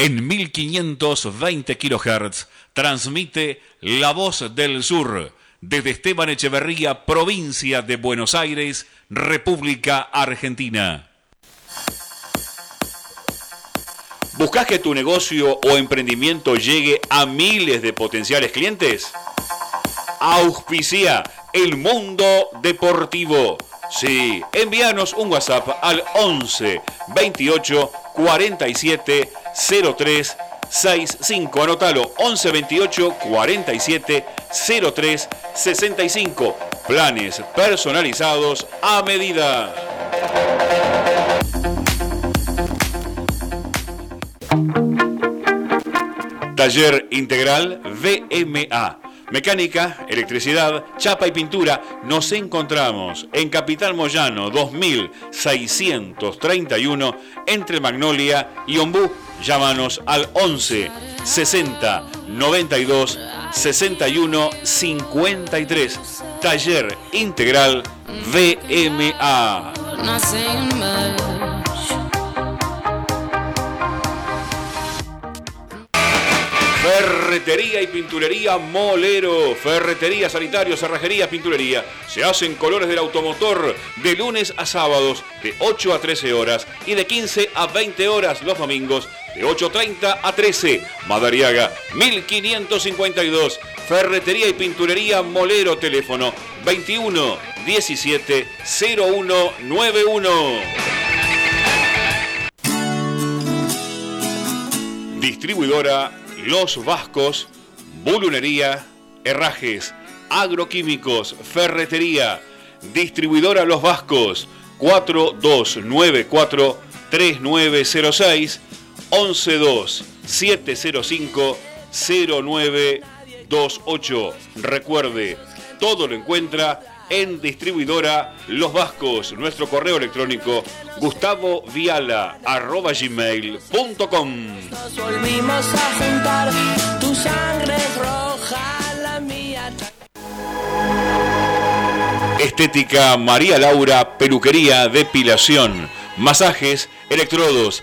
en 1520 kHz transmite La Voz del Sur desde Esteban Echeverría, provincia de Buenos Aires, República Argentina. ¿Buscas que tu negocio o emprendimiento llegue a miles de potenciales clientes? Auspicia el mundo deportivo. Sí, envíanos un WhatsApp al 11 28 47 03 65. Anótalo, 11 28 47 03 65. Planes personalizados a medida. Taller Integral VMA. Mecánica, electricidad, chapa y pintura. Nos encontramos en Capital Moyano 2631 entre Magnolia y Ombú. Llámanos al 11 60 92 61 53. Taller Integral VMA. Ferretería y pinturería Molero. Ferretería, sanitario, cerrajería, pinturería. Se hacen colores del automotor de lunes a sábados de 8 a 13 horas y de 15 a 20 horas los domingos de 8.30 a 13. Madariaga 1552. Ferretería y pinturería Molero. Teléfono 21 17 0191. Distribuidora Los Vascos, Bulunería, Herrajes, Agroquímicos, Ferretería, Distribuidora Los Vascos, 4294 3906 112 705 0928. Recuerde, todo lo encuentra en distribuidora Los Vascos. Nuestro correo electrónico gustavo viala arroba gmail.com. Nos volvimos a juntar, tu sangre roja, la mía. Estética María Laura, peluquería, depilación, masajes, electrodos,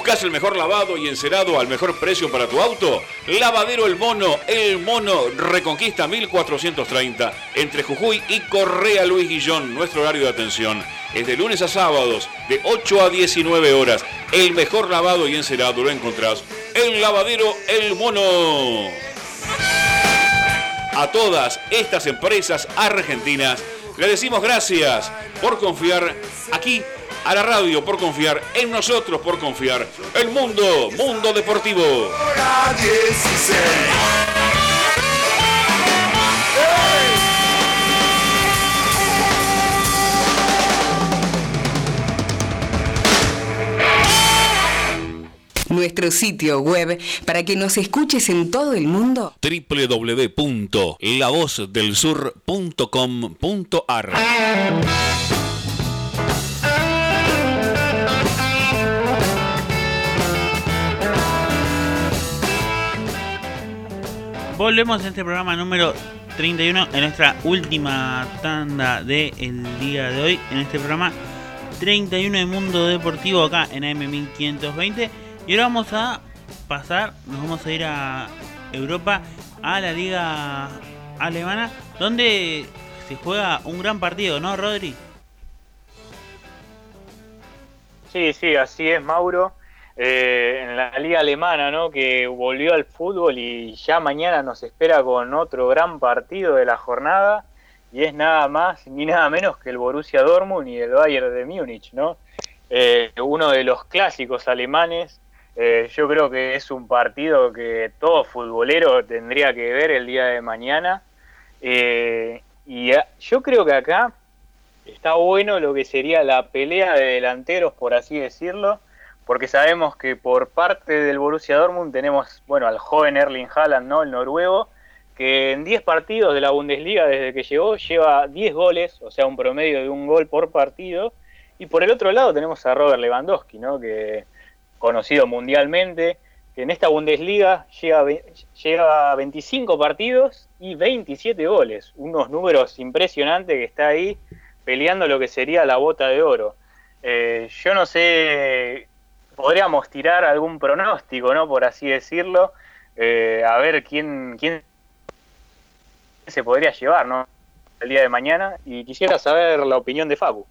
¿Buscas el mejor lavado y encerado al mejor precio para tu auto? Lavadero El Mono, El Mono Reconquista 1430, entre Jujuy y Correa Luis Guillón, nuestro horario de atención. Es de lunes a sábados, de 8 a 19 horas. El mejor lavado y encerado lo encontrás en Lavadero El Mono. A todas estas empresas argentinas le decimos gracias por confiar aquí a la radio, por confiar en nosotros, por confiar el mundo, mundo deportivo. Nuestro sitio web para que nos escuches en todo el mundo. www.lavozdelsur.com.ar Volvemos a este programa número 31 en nuestra última tanda del día de hoy. En este programa 31 de Mundo Deportivo acá en AM1520. Y ahora vamos a pasar, nos vamos a ir a Europa, a la liga alemana, donde se juega un gran partido, ¿no, Rodri? Sí, sí, así es, Mauro. Eh, en la liga alemana, ¿no? Que volvió al fútbol y ya mañana nos espera con otro gran partido de la jornada y es nada más ni nada menos que el Borussia Dortmund y el Bayern de Múnich, ¿no? Eh, uno de los clásicos alemanes. Eh, yo creo que es un partido que todo futbolero tendría que ver el día de mañana. Eh, y yo creo que acá está bueno lo que sería la pelea de delanteros, por así decirlo, porque sabemos que por parte del Borussia Dortmund tenemos, bueno, al joven Erling Haaland, ¿no? El noruego, que en 10 partidos de la Bundesliga desde que llegó lleva 10 goles, o sea, un promedio de un gol por partido. Y por el otro lado tenemos a Robert Lewandowski, ¿no? Que conocido mundialmente, que en esta Bundesliga llega, llega a 25 partidos y 27 goles, unos números impresionantes que está ahí peleando lo que sería la bota de oro. Eh, yo no sé, podríamos tirar algún pronóstico, ¿no? Por así decirlo. Eh, a ver quién, quién se podría llevar, ¿no? El día de mañana. Y quisiera saber la opinión de Fabu.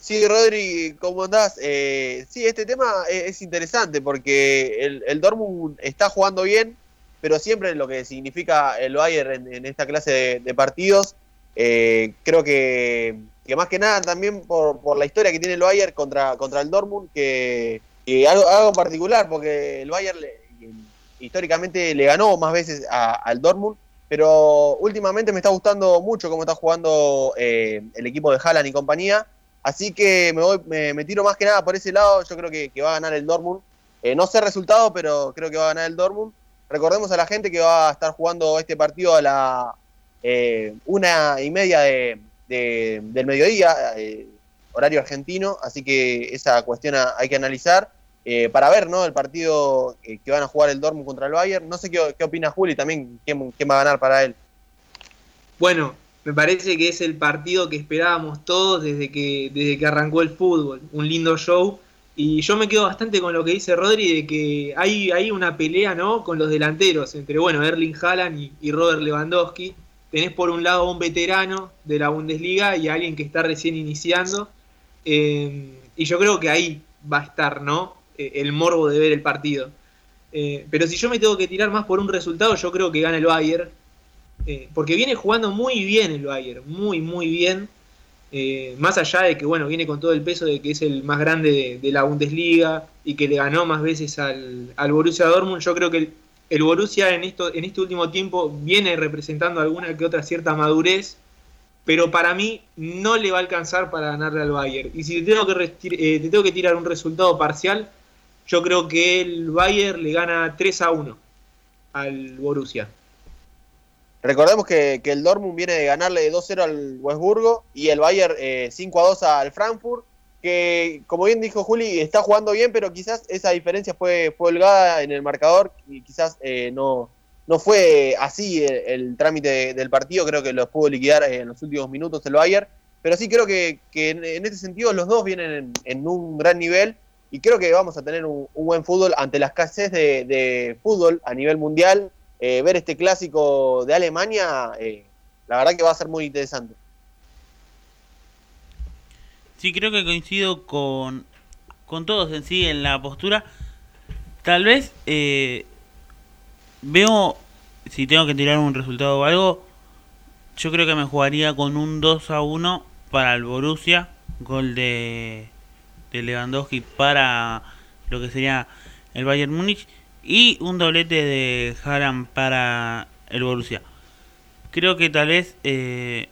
Sí, Rodri, ¿cómo andás? Eh, sí, este tema es, es interesante porque el, el Dortmund está jugando bien, pero siempre lo que significa el Bayern en, esta clase de, de partidos, eh, creo que, que más que nada también por, por la historia que tiene el Bayern contra, contra el Dortmund, que, que algo, algo particular, porque el Bayern le- históricamente le ganó más veces al Dortmund, pero últimamente me está gustando mucho cómo está jugando eh, el equipo de Haaland y compañía. Así que me, voy, me, tiro más que nada por ese lado. Yo creo que, va a ganar el Dortmund. Eh, no sé resultado, pero creo que va a ganar el Dortmund. Recordemos a la gente que va a estar jugando este partido a la eh, una y media de, de- del mediodía, eh, horario argentino. Así que esa cuestión hay que analizar eh, para ver ¿no? el partido que, van a jugar el Dortmund contra el Bayern. No sé qué, qué opina Juli también, quién, va a ganar para él. Bueno, me parece que es el partido que esperábamos todos desde que, desde que arrancó el fútbol. Un lindo show. Y yo me quedo bastante con lo que dice Rodri de que hay, hay una pelea ¿no? con los delanteros entre bueno, Erling Haaland y Robert Lewandowski. Tenés por un lado a un veterano de la Bundesliga y alguien que está recién iniciando. Eh, y yo creo que ahí va a estar ¿no? Eh, el morbo de ver el partido. Eh, pero si yo me tengo que tirar más por un resultado, yo creo que gana el Bayern. Porque viene jugando muy bien el Bayern, muy, muy bien. Más allá de que, bueno, viene con todo el peso de que es el más grande de, de la Bundesliga y que le ganó más veces al, al Borussia Dortmund, yo creo que el, el Borussia en, esto, en este último tiempo viene representando alguna que otra cierta madurez, pero para mí no le va a alcanzar para ganarle al Bayern. Y si te tengo que, eh, te tengo que tirar un resultado parcial, yo creo que el Bayern le gana 3 a 1 al Borussia. Recordemos que, el Dortmund viene de ganarle 2-0 al Westburgo y el Bayern eh, 5-2 al Frankfurt, que como bien dijo Juli, está jugando bien, pero quizás esa diferencia fue, fue holgada en el marcador y quizás eh, no, no fue así el, trámite de- del partido, creo que los pudo liquidar en los últimos minutos el Bayern, pero sí creo que, que en, en este sentido los dos vienen en, un gran nivel y creo que vamos a tener un, buen fútbol ante la escasez de, de fútbol a nivel mundial. Eh, ver este clásico de Alemania, eh, la verdad que va a ser muy interesante. Sí, creo que coincido con, con todos en sí en la postura. Tal vez eh, veo, si tengo que tirar un resultado o algo, yo creo que me jugaría con un 2 a 1 para el Borussia, gol de, de Lewandowski para lo que sería el Bayern Múnich y un doblete de Haaland para el Borussia. Creo que tal vez, eh,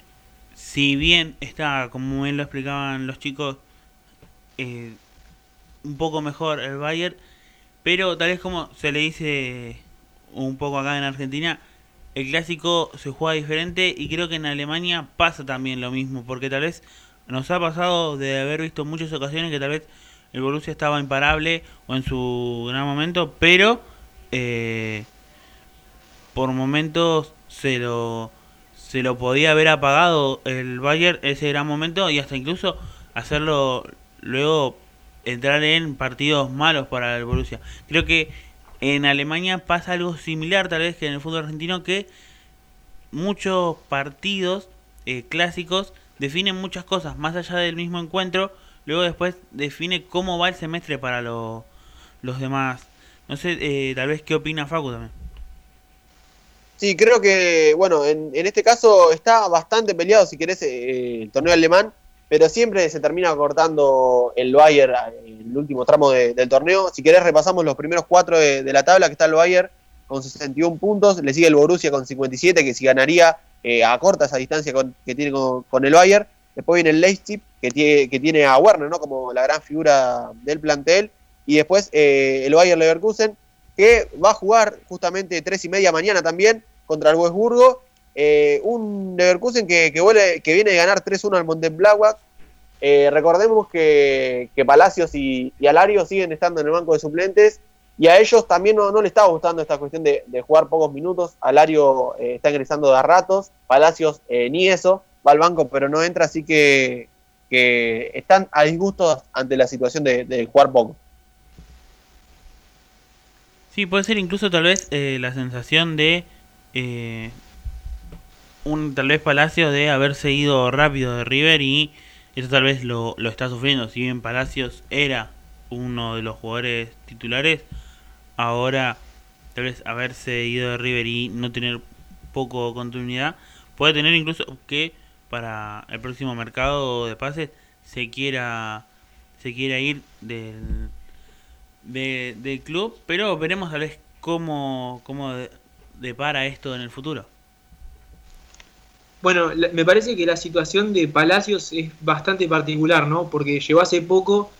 si bien está, como bien lo explicaban los chicos, eh, un poco mejor el Bayern, pero tal vez como se le dice un poco acá en Argentina, el clásico se juega diferente y creo que en Alemania pasa también lo mismo, porque tal vez nos ha pasado de haber visto muchas ocasiones que tal vez el Borussia estaba imparable o en su gran momento, pero eh, por momentos se lo se lo podía haber apagado el Bayern ese gran momento y hasta incluso hacerlo luego entrar en partidos malos para el Borussia. Creo que en Alemania pasa algo similar tal vez que en el fútbol argentino que muchos partidos eh, clásicos definen muchas cosas más allá del mismo encuentro luego después define cómo va el semestre para lo- los demás no sé eh, tal vez qué opina Facu también Sí, creo que, bueno, en, en este caso está bastante peleado, si querés, eh, el torneo alemán, pero siempre se termina cortando el Bayern en el último tramo de- del torneo. Si querés, repasamos los primeros cuatro de, la tabla, que está el Bayern con 61 puntos, le sigue el Borussia con 57, que si ganaría eh, a corta esa distancia con- que tiene con, con el Bayern. Después viene el Leipzig, que tiene, que tiene a Werner, ¿no? Como la gran figura del plantel. Y después eh, el Bayern Leverkusen, que va a jugar justamente tres y media mañana también contra el Wolfsburgo. Eh, un Leverkusen que, que, que viene de ganar 3-1 al Mönchengladbach. Eh, recordemos que, que Palacios y, Alario siguen estando en el banco de suplentes y a ellos también no, no les está gustando esta cuestión de, de jugar pocos minutos. Alario eh, está ingresando de a ratos, Palacios eh, ni eso, va al banco pero no entra, así que, que están a disgusto ante la situación de, de jugar poco. Sí, puede ser incluso tal vez la sensación de eh, un tal vez Palacio de haberse ido rápido de River y eso tal vez lo, lo está sufriendo. Si bien Palacios era uno de los jugadores titulares, ahora tal vez haberse ido de River y no tener poco continuidad, puede tener incluso que para el próximo mercado de pases se quiera se quiera ir del de, del club, pero veremos tal vez cómo, cómo depara esto en el futuro. Bueno, me parece que la situación de Palacios es bastante particular, ¿no? Porque llegó hace poco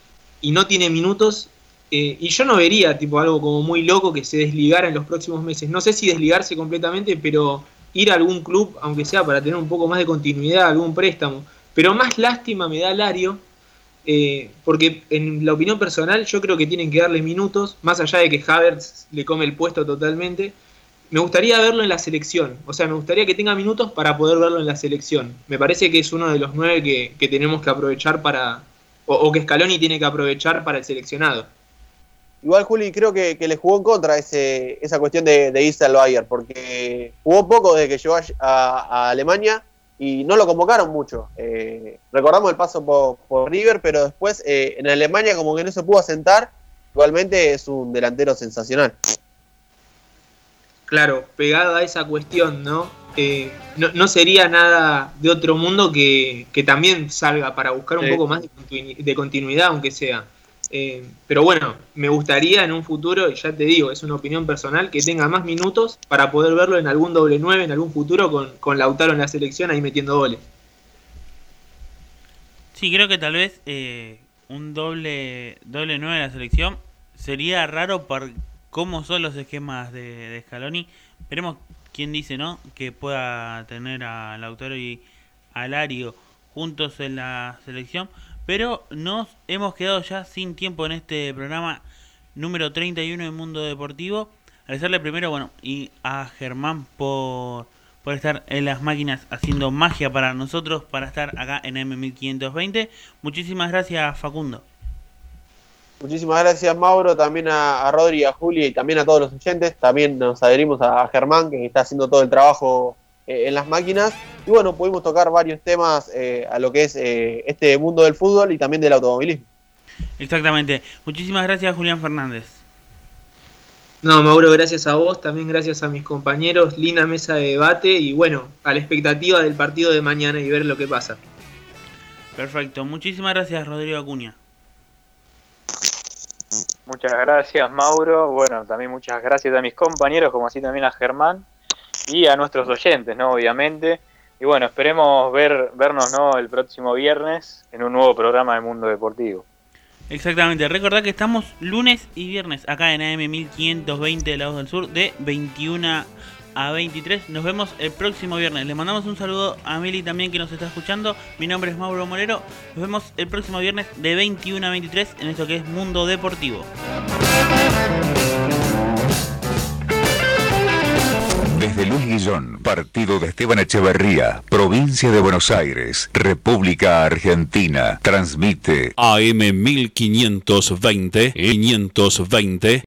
y no tiene minutos. eh, y yo no vería tipo algo como muy loco que se desligara en los próximos meses. No sé si desligarse completamente, pero ir a algún club, aunque sea para tener un poco más de continuidad, algún préstamo. Pero más lástima me da Lario, eh, porque en la opinión personal yo creo que tienen que darle minutos, más allá de que Havertz le come el puesto totalmente. Me gustaría verlo en la selección, o sea, me gustaría que tenga minutos para poder verlo en la selección. Me parece que es uno de los nueve que, que tenemos que aprovechar para, o, que Scaloni tiene que aprovechar para el seleccionado. Igual Juli creo que, que le jugó en contra ese, esa cuestión de, de irse al Bayern, porque jugó poco desde que llegó a Alemania y no lo convocaron mucho. Eh, recordamos el paso por, por River, pero después eh, en Alemania como que no se pudo asentar. Igualmente es un delantero sensacional. Claro, pegado a esa cuestión, ¿no? Eh, no, no sería nada de otro mundo que, que también salga para buscar un Sí. poco más de, continu- de continuidad, aunque sea. Eh, pero bueno, me gustaría en un futuro, y ya te digo, es una opinión personal, que tenga más minutos para poder verlo en algún doble nueve, en algún futuro, con, con Lautaro en la selección ahí metiendo goles. Sí, creo que tal vez eh, un doble doble 9 de la selección sería raro por cómo son los esquemas de, Scaloni. Veremos quién dice, ¿no? Que pueda tener a Lautaro y a Lario juntos en la selección. Pero nos hemos quedado ya sin tiempo en este programa número 31 de Mundo Deportivo. Agradecerle primero, bueno, y a Germán por, por estar en las máquinas haciendo magia para nosotros, para estar acá en M1520. Muchísimas gracias, Facundo. Muchísimas gracias Mauro, también a, a Rodri, a Juli y también a todos los oyentes. También nos adherimos a, a Germán que está haciendo todo el trabajo eh, en las máquinas. Y bueno, pudimos tocar varios temas eh, a lo que es eh, este mundo del fútbol y también del automovilismo. Exactamente. Muchísimas gracias, Julián Fernández. No, Mauro, gracias a vos, también gracias a mis compañeros, linda mesa de debate y bueno, a la expectativa del partido de mañana y ver lo que pasa. Perfecto. Muchísimas gracias, Rodrigo Acuña. Muchas gracias, Mauro. Bueno, también muchas gracias a mis compañeros, como así también a Germán y a nuestros oyentes, ¿no? Obviamente. Y bueno, esperemos ver, vernos, ¿no? El próximo viernes en un nuevo programa de Mundo Deportivo. Exactamente. Recordad que estamos lunes y viernes acá en AM 1520 de la del Sur de 21 a 23. Nos vemos el próximo viernes. Le mandamos un saludo a Meli también que nos está escuchando. Mi nombre es Mauro Morero. Nos vemos el próximo viernes de 21 a 23 en esto que es Mundo Deportivo. Desde Luis Guillón, partido de Esteban Echeverría, provincia de Buenos Aires, República Argentina, transmite AM 1520 520